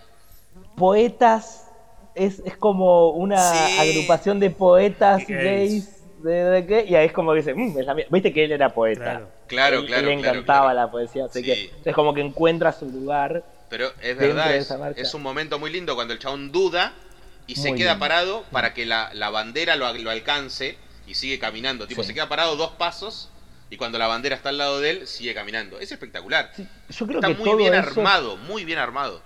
Poetas, es, es como una Sí. agrupación de poetas Gays. de, de qué, y ahí es como que dice, "Mm, es la mía". viste que él era poeta. Claro. Claro, Él- claro, le encantaba claro. la poesía, así Sí. que entonces como que encuentra su lugar. Pero es verdad, es, es un momento muy lindo cuando el chabón duda y se queda lindo. parado para que la, la bandera lo, lo alcance y sigue caminando. Tipo, Sí. se queda parado dos pasos y cuando la bandera está al lado de él, sigue caminando. Es espectacular. Sí, yo creo está que muy todo bien eso armado, muy bien armado.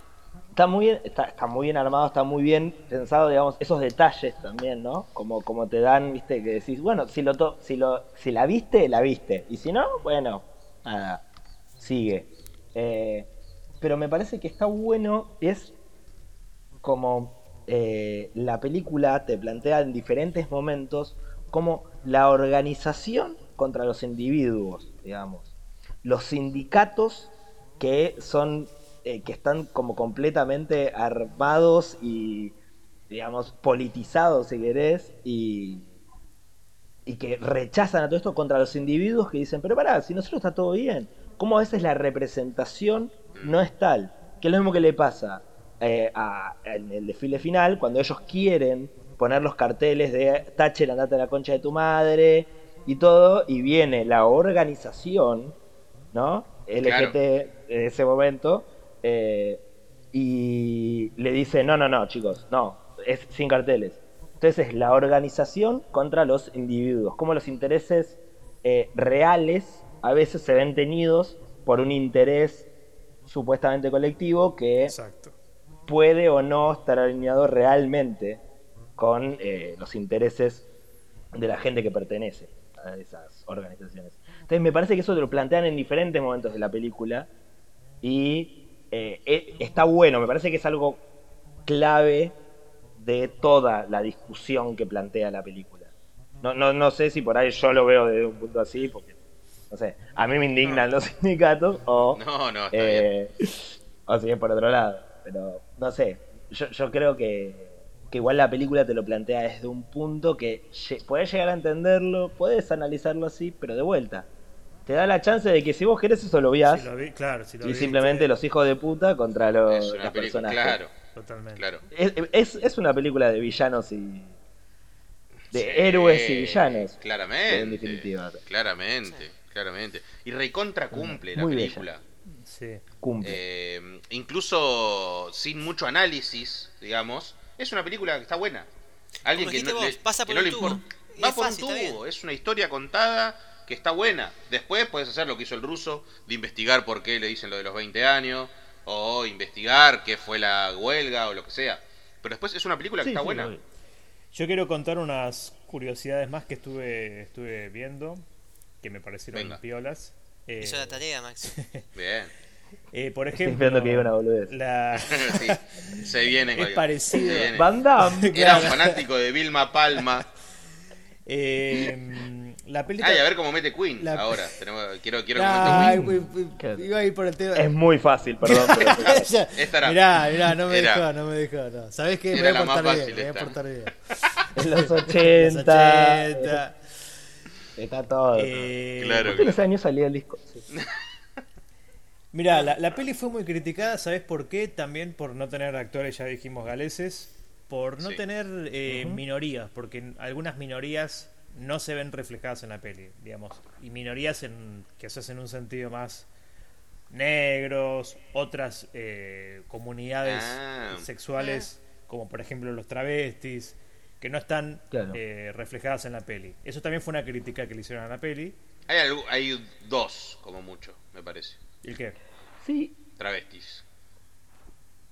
está muy bien, está, está muy bien armado, está muy bien pensado, digamos, esos detalles también, ¿no? Como, como te dan, viste, que decís, bueno, si lo to- si lo, si la viste, la viste. Y si no, bueno, nada, sigue. Eh, pero me parece que está bueno, es como eh, la película te plantea en diferentes momentos como la organización contra los individuos, digamos. Los sindicatos que son eh, que están como completamente armados y digamos politizados si querés y y que rechazan a todo esto contra los individuos que dicen, pero pará, si nosotros está todo bien, ¿cómo a veces la representación no es tal? Que es lo mismo que le pasa eh, a- en el desfile final, cuando ellos quieren poner los carteles de Thatcher, andate a la concha de tu madre y todo, y viene la organización, ¿no? LGBT en ese momento, eh, y le dice, no, no, no, chicos, no, es sin carteles. Entonces es la organización contra los individuos, como los intereses eh, reales a veces se ven tenidos por un interés supuestamente colectivo que Exacto. puede o no estar alineado realmente con eh, los intereses de la gente que pertenece a esas organizaciones. Entonces me parece que eso te lo plantean en diferentes momentos de la película y eh, e- está bueno, me parece que es algo clave de toda la discusión que plantea la película. No, no, no sé si por ahí yo lo veo desde un punto así, porque, no sé, a mí me indignan los sindicatos o... No, no, está bien. Eh, o si es por otro lado. Pero no sé. Yo, yo creo que, que igual la película te lo plantea desde un punto que podés llegar a entenderlo, puedes analizarlo así, pero de vuelta. Te da la chance de que si vos querés eso lo veas Si lo vi- claro, si lo y simplemente los hijos de puta contra los, las personas. claro, Totalmente. claro. Es, es, es una película de villanos y. de Sí, héroes y villanos. Claramente. En definitiva. Claramente, claramente. Y recontra cumple la bella. película. Sí. Cumple. Eh, incluso sin mucho análisis, digamos, es una película que está buena. Alguien Como que no, vos, le, pasa que por no un le tubo. Va es por fácil, un tubo, es una historia contada que está buena. Después puedes hacer lo que hizo el ruso, de investigar por qué le dicen lo de los 20 años, o investigar qué fue la huelga o lo que sea. Pero después es una película que Sí, está sí, buena. Yo quiero contar unas curiosidades más que estuve estuve viendo que me parecieron Venga. piolas. Eh, Hizo la tarea, Max. Bien. eh, por Estoy ejemplo, esperando que una boludez. la Sí, se viene. es parecido. viene. Van Damme. Era un fanático de Vilma Palma. Eh, la película Ay, a ver cómo mete Queen La- ahora. Tenemos- quiero quiero que Ay, mete Queen. iba a ir por el tema. Es muy fácil, perdón. pero- Esta era- mirá, mirá, no me era- dejó, no me dejó. No. ¿Sabés qué? Me Era voy a la más portar bien, fácil me voy a portar bien. en los Los 80. 80. Está todo. Eh, Claro. ¿En ese año salía el disco? Sí. Mirá, la, la peli fue muy criticada, ¿sabes por qué? También por no tener actores, ya dijimos, galeses, por no Sí. tener eh, minorías, porque algunas minorías no se ven reflejadas en la peli, digamos, y minorías en, que se hacen en un sentido más negros, otras eh, comunidades Ah. sexuales, como por ejemplo los travestis, que no están Claro. eh, reflejadas en la peli. Eso también fue una crítica que le hicieron a la peli. Hay, hay dos, como mucho, me parece. ¿Y el qué? Sí, Travestis.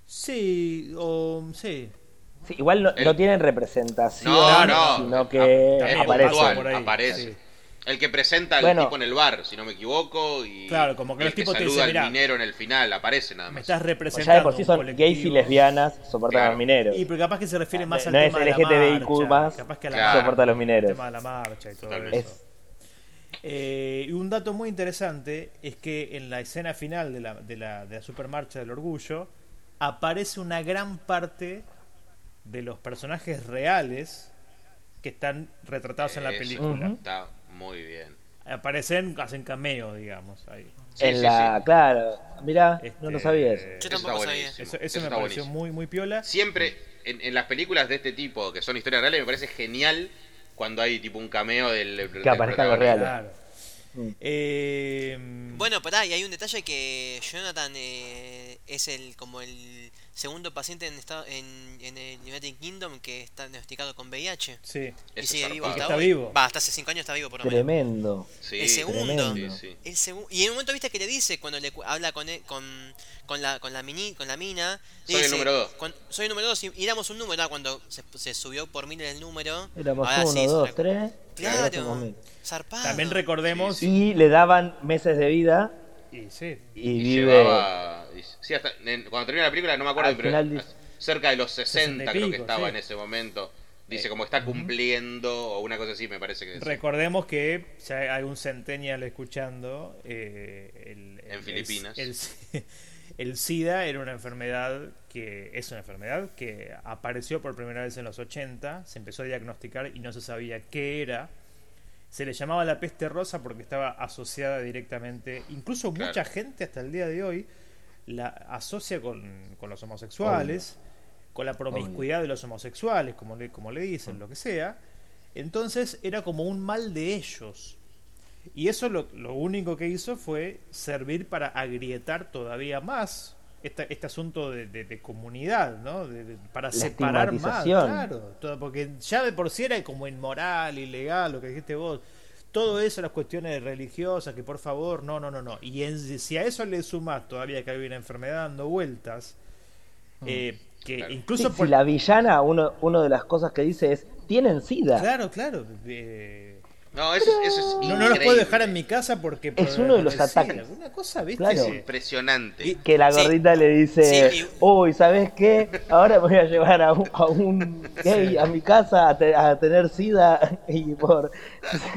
Sí, o sí, sí, igual no, El- no tienen representación, No, no. sino que aparecen. por ahí, aparece. sí. El que presenta al Bueno. tipo en el bar, si no me equivoco, y Claro, como que el que tipos te saluda dicen, al "Mirá, minero en el final, aparece nada me más. estás Pues representando. ya de por sí son gays y lesbianas, soportan Claro. a los mineros. Y pero capaz que se refiere más No al es tema de la LGTBIQ marcha, más, capaz que a la Claro. marcha, soporta a los el mineros. tema de la marcha y todo eso. Es, Eh, y un dato muy interesante es que en la escena final de la, de la, de la supermarcha del orgullo aparece una gran parte de los personajes reales que están retratados en la Eso película. Ujú. Está muy bien. Aparecen, hacen cameo, digamos. Ahí. Sí, en sí, la, sí. claro, mirá, no lo Este, sabía eso. Yo tampoco sabía. Eso, eso Eso me pareció buenísimo. muy, muy piola. Siempre en, en las películas de este tipo, que son historias reales, me parece genial cuando hay tipo un cameo del, Que aparezcan los protagonista. reales. Claro. Mm. Eh, Bueno, pará, y hay un detalle que Jonathan eh, es el como el segundo paciente en, estado, en, en el United Kingdom que está diagnosticado con VIH. sí. Y Eso sigue vivo hasta Está hoy. vivo. Va, hasta hace 5 años está vivo por lo menos. Tremendo. Sí, El segundo. Sí. El segu- y en un momento viste que le dice cuando le cu- habla con, él- con, con la con la mini, con la mina, le Soy el número dos. "Cuan- soy el número 2 y, y éramos un número ah, cuando se, se subió por mil el número. Éramos ahora uno, sí, es dos, una- tres. y ahora somos Claro. mil. Zarpado. También recordemos. Y le daban meses de vida y sí. y, Y vive. llevaba. y- Sí, hasta, en- cuando termina la película, no me acuerdo, pero cerca de los 60 60 y creo que estaba sí. en ese momento. Dice como está cumpliendo o una cosa así, me parece que sí. Recordemos que ya hay un centennial escuchando. eh, el- En el- Filipinas. El, el SIDA era una enfermedad que es una enfermedad que apareció por primera vez en los 80, se empezó a diagnosticar y no se sabía qué era. Se le llamaba la peste rosa porque estaba asociada directamente, incluso Claro. mucha gente hasta el día de hoy la asocia con, con los homosexuales, con la promiscuidad de los homosexuales, como le, como le dicen, lo que sea. Entonces era como un mal de ellos. Y eso lo, lo único que hizo fue servir para agrietar todavía más este, este asunto de, de- de comunidad, ¿no? De- de- para La separar más. Claro, todo, porque ya de por sí era como inmoral, ilegal, lo que dijiste vos. Todo eso, las cuestiones religiosas, que por favor, no, no, no, no. Y en- si a eso le sumas todavía que hay una enfermedad dando vueltas, eh, que Claro. incluso Sí, por... si la villana, uno, uno de las cosas que dice es, tienen sida. Claro, claro. eh, No, eso, es- eso es no, no los puedo dejar en mi casa porque... Es uno de los Sí, ataques. Una cosa, ¿viste? Claro. Sí. Impresionante. Y- Que la Sí. gordita le dice, Sí, y- uy, ¿sabes qué? Ahora me voy a llevar a un, a un gay a mi casa a, te- a tener sida y por...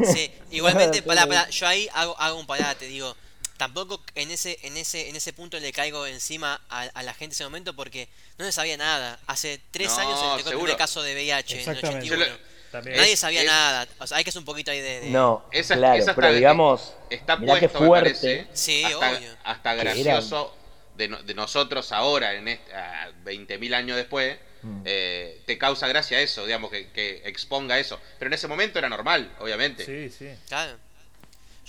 Sí, igualmente, pará, claro. pará, yo ahí hago, hago un parate, digo, tampoco en ese, en ese, en ese punto le caigo encima a, a la gente en ese momento porque no se sabía nada. Hace tres No, años se el caso de VIH en el Exactamente. 81. También. Nadie Es- sabía es- nada, o sea, hay que ser un poquito ahí de... de- No, Esa- claro, esa pero está- digamos, Está mirá qué puesto, me fuerte. parece, Sí, hasta, obvio. hasta gracioso de, no- de nosotros ahora, en este, a 20.000 años después, Mm. eh, te causa gracia eso, digamos, que, que exponga eso. Pero en ese momento era normal, obviamente. Sí, sí. Claro.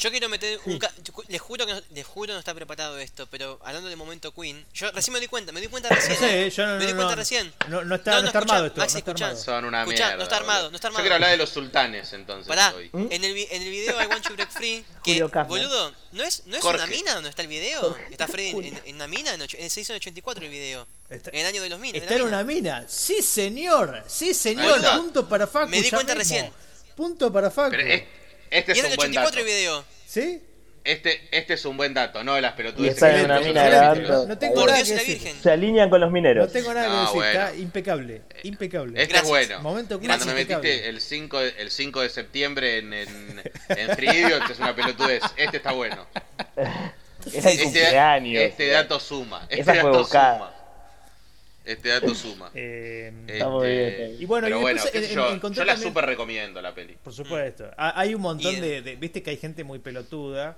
Yo quiero meter un... ca- Les juro que no, les juro no está preparado esto, pero hablando del momento Queen, yo recién me di cuenta, me di cuenta recién. No sé, ¿eh? yo no, me di cuenta no, recién. No, no está, No, no no, está escuchá, armado esto. Maxi, no está armado. Son una Escuchá, mierda. no está armado, boludo. no está Yo armado. quiero hablar de los sultanes, entonces. Pará, hoy. En el, en el video I Want You Break Free, que, boludo, ¿no es, no es Jorge. una mina donde está el video? Está Freddy en, en- en una mina, en, ocho- en- se hizo en el 84 el video. Está- En el año de los minas. Está en una mina. Sí, señor. Sí, señor. Punto para Facu. Me di cuenta recién. Punto para Facu. Pero es- este Y es un buen dato. 84 el video. ¿Sí? Este, este es un buen dato, no de las pelotudes. está en una mina grabando. No tengo nada que decir. Virgen. Se alinean con los No mineros. tengo nada que No, decir. bueno. Está impecable. Impecable. Este Gracias. es bueno. Momento Cuando me metiste el 5 de, el 5 de septiembre en, en, en Free Idiot, es una pelotudez. Este está bueno. Este, cumpleaños. este dato suma. Este dato buscada. suma. Este dato suma. Eh, Está muy bien, Este, bien. Y bueno, pero y bueno, después qué en- sé en- yo, la super recomiendo la peli. Por supuesto. Ha- Hay un montón de, de- Viste que hay gente muy pelotuda.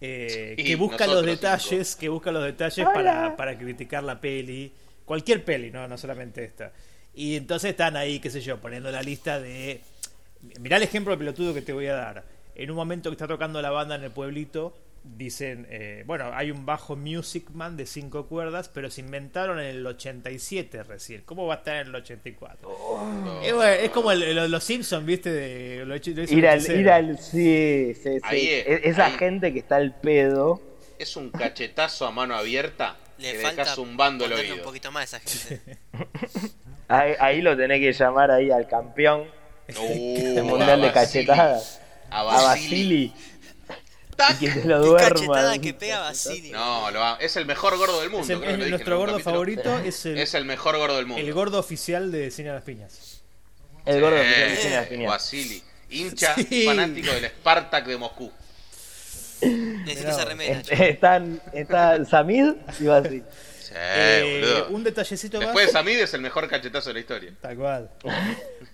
eh, que busca los detalles, que busca los detalles para, para criticar la peli, cualquier peli, no, no solamente esta. Y entonces están ahí, qué sé yo, poniendo la lista de. Mirá el ejemplo de pelotudo que te voy a dar. En un momento que está tocando la banda en el pueblito, dicen, eh, bueno, hay un bajo Music Man de cinco cuerdas, pero se inventaron en el 87 recién. ¿Cómo va a estar en el 84? Eh, bueno, es como el- el- los Simpsons, ¿viste? De, lo hecho- lo Ir al, ir al, sí, sí, sí. Es, Esa ahí. gente que está al pedo. Es un cachetazo a mano abierta Le que falta zumbando el ponerle un oído. poquito más a esa gente. Ahí, ahí lo tenés que llamar ahí al campeón Uh, del mundial de cachetadas. A A Basili. ¡Tac! Y que te lo Qué duerma. cachetada que pega Basili. No, lo va- es el mejor gordo del mundo. Es el- creo que es lo dije en nuestro gordo capítulo. favorito es el, Es el mejor gordo del mundo. el gordo oficial de Cine a las Piñas. El gordo Eh, que tiene genial, genial. Basili. Hincha Sí. fanático del Spartak de Moscú. Necesito esa remera. Están, están Samid y Basili. Sí, Eh, un detallecito más. Después de Samid es el mejor cachetazo de la historia. Tal cual.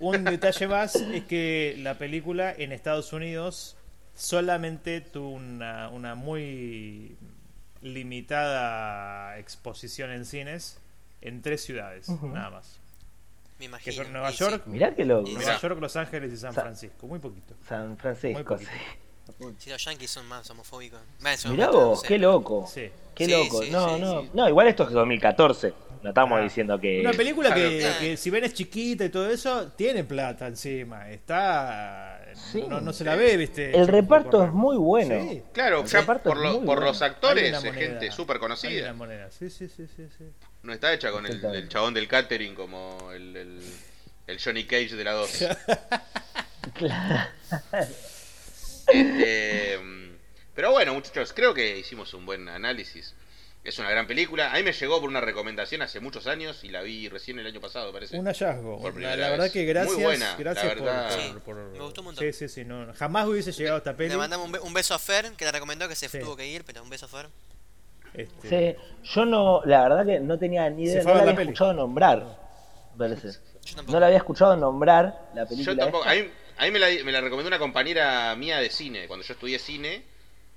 Un detalle más es que la película en Estados Unidos solamente tuvo una, una muy limitada exposición en cines en tres ciudades, nada más. Me Que imagino. son Nueva sí. York, Mirá que loco. Y Nueva. York, Los Ángeles y San Sa- Francisco. Muy poquito. San Muy Francisco, poquito. sí. Si los yankees son más homofóbicos. Mirá vos, sé. qué loco. Sí. Qué Sí, loco. sí, no, sí, no. sí. No, igual esto es 2014. No estamos Ah. diciendo que. Una película que, Claro. que si bien es chiquita y todo eso, tiene plata encima. Está. Sí. No, no se la ve, viste. El reparto es muy bueno. Sí. Claro, reparto por, lo- por bueno. los actores es gente súper conocida. moneda. Sí, sí, sí, sí, sí. No está hecha con el chabón del catering como el, el, el Johnny Cage de la 2. Claro. Este, mm, pero bueno, muchachos, creo que hicimos un buen análisis. Es una gran película. A mí me llegó por una recomendación hace muchos años y la vi recién el año pasado, parece. Un hallazgo. La, verdad vez. que gracias, Muy buena, gracias la verdad. por, Sí, por- por- me gustó un montón. Sí, sí, sí. No, jamás hubiese llegado a esta peli. Le mandamos un, be- un beso a Fer, que la recomendó, que se Sí. tuvo que ir, pero un beso a Fer. Este, Sí, yo no, la verdad que no tenía ni idea, no la había peli. escuchado nombrar. parece. Yo tampoco. No la había escuchado nombrar la película. Yo tampoco. esta. A mí, a mí me, la, me la recomendó una compañera mía de cine. Cuando yo estudié cine,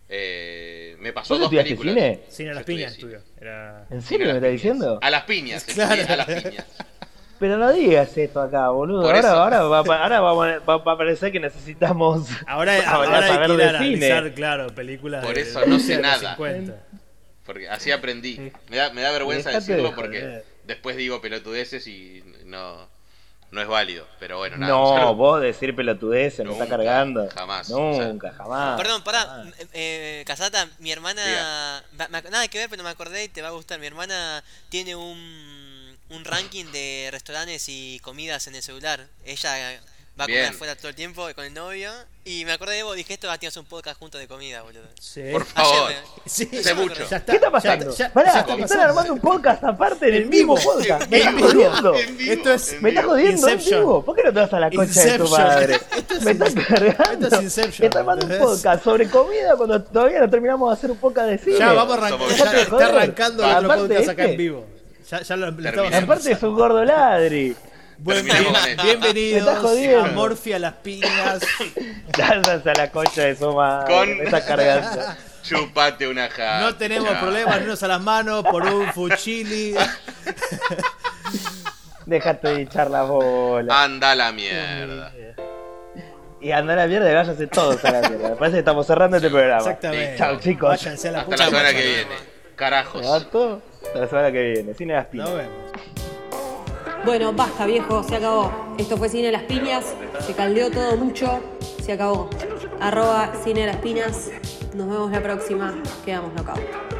eh, me pasó ¿Vos dos películas. cine? Cine a las piñas, estudio. Era... ¿En Cine serio me las está piñas. diciendo? A las piñas, Claro. a las piñas. Pero no digas esto acá, boludo. Por Ahora, eso. ahora, va, a pa- ahora vamos a- va, va a parecer que necesitamos. Ahora, hablar- ahora hay saber que ir de a cine. claro, películas Por eso de no sé 50. nada. Porque así aprendí. Me da, me da vergüenza Dejate decirlo de porque después digo pelotudeces y no, no es válido. Pero bueno, nada. no, nosotros- vos decir pelotudeces, me está cargando. jamás, o sea. Nunca, jamás. Perdón, pará, eh, eh, Casata, mi hermana. me- me- nada que ver, pero me acordé y te va a gustar. Mi hermana tiene un, un ranking de restaurantes y comidas en el celular. Ella va a comer Bien. afuera todo el tiempo con el novio. Y me acordé de vos, dije esto, tienes un podcast juntos de comida, boludo. Sí. Por favor. Sí. Hace mucho. Ya está, ¿Qué está pasando? ya- Pará, ya está están pasando. armando un podcast aparte en el mismo vivo. podcast. Me estás jodiendo. Esto es- Me estás jodiendo en vivo. ¿Por qué no te vas a la concha de tu madre? Esto es Me estás cargando. esto es Inception, Está armando un podcast sobre comida cuando todavía no terminamos de hacer un podcast de cine. Ya vamos a arrancar. Ya está arrancando el otro podcast acá este- en vivo. Ya, ya lo, Aparte es un gordo ladri. Buen- bienvenidos a Morfia las piñas. Lánzase a la concha de su madre. Con- está cargando. Chupate una jata. No tenemos problemas, no nos a las manos por un fuchili. Déjate de echar la bola. Anda a la mierda. Y andar a la mierda y váyanse todos a la mierda. Me parece que estamos cerrando este programa. Exactamente. Chao, chicos. Váyanse a la Hasta puta la semana que viene. Carajos. Hasta la semana que viene. Cine de las piñas. Nos vemos. Bueno, basta viejo, se acabó. Esto fue Cine de las Piñas, se caldeó todo mucho, se acabó. Arroba Cine de las Piñas, nos vemos la próxima, quedamos locados.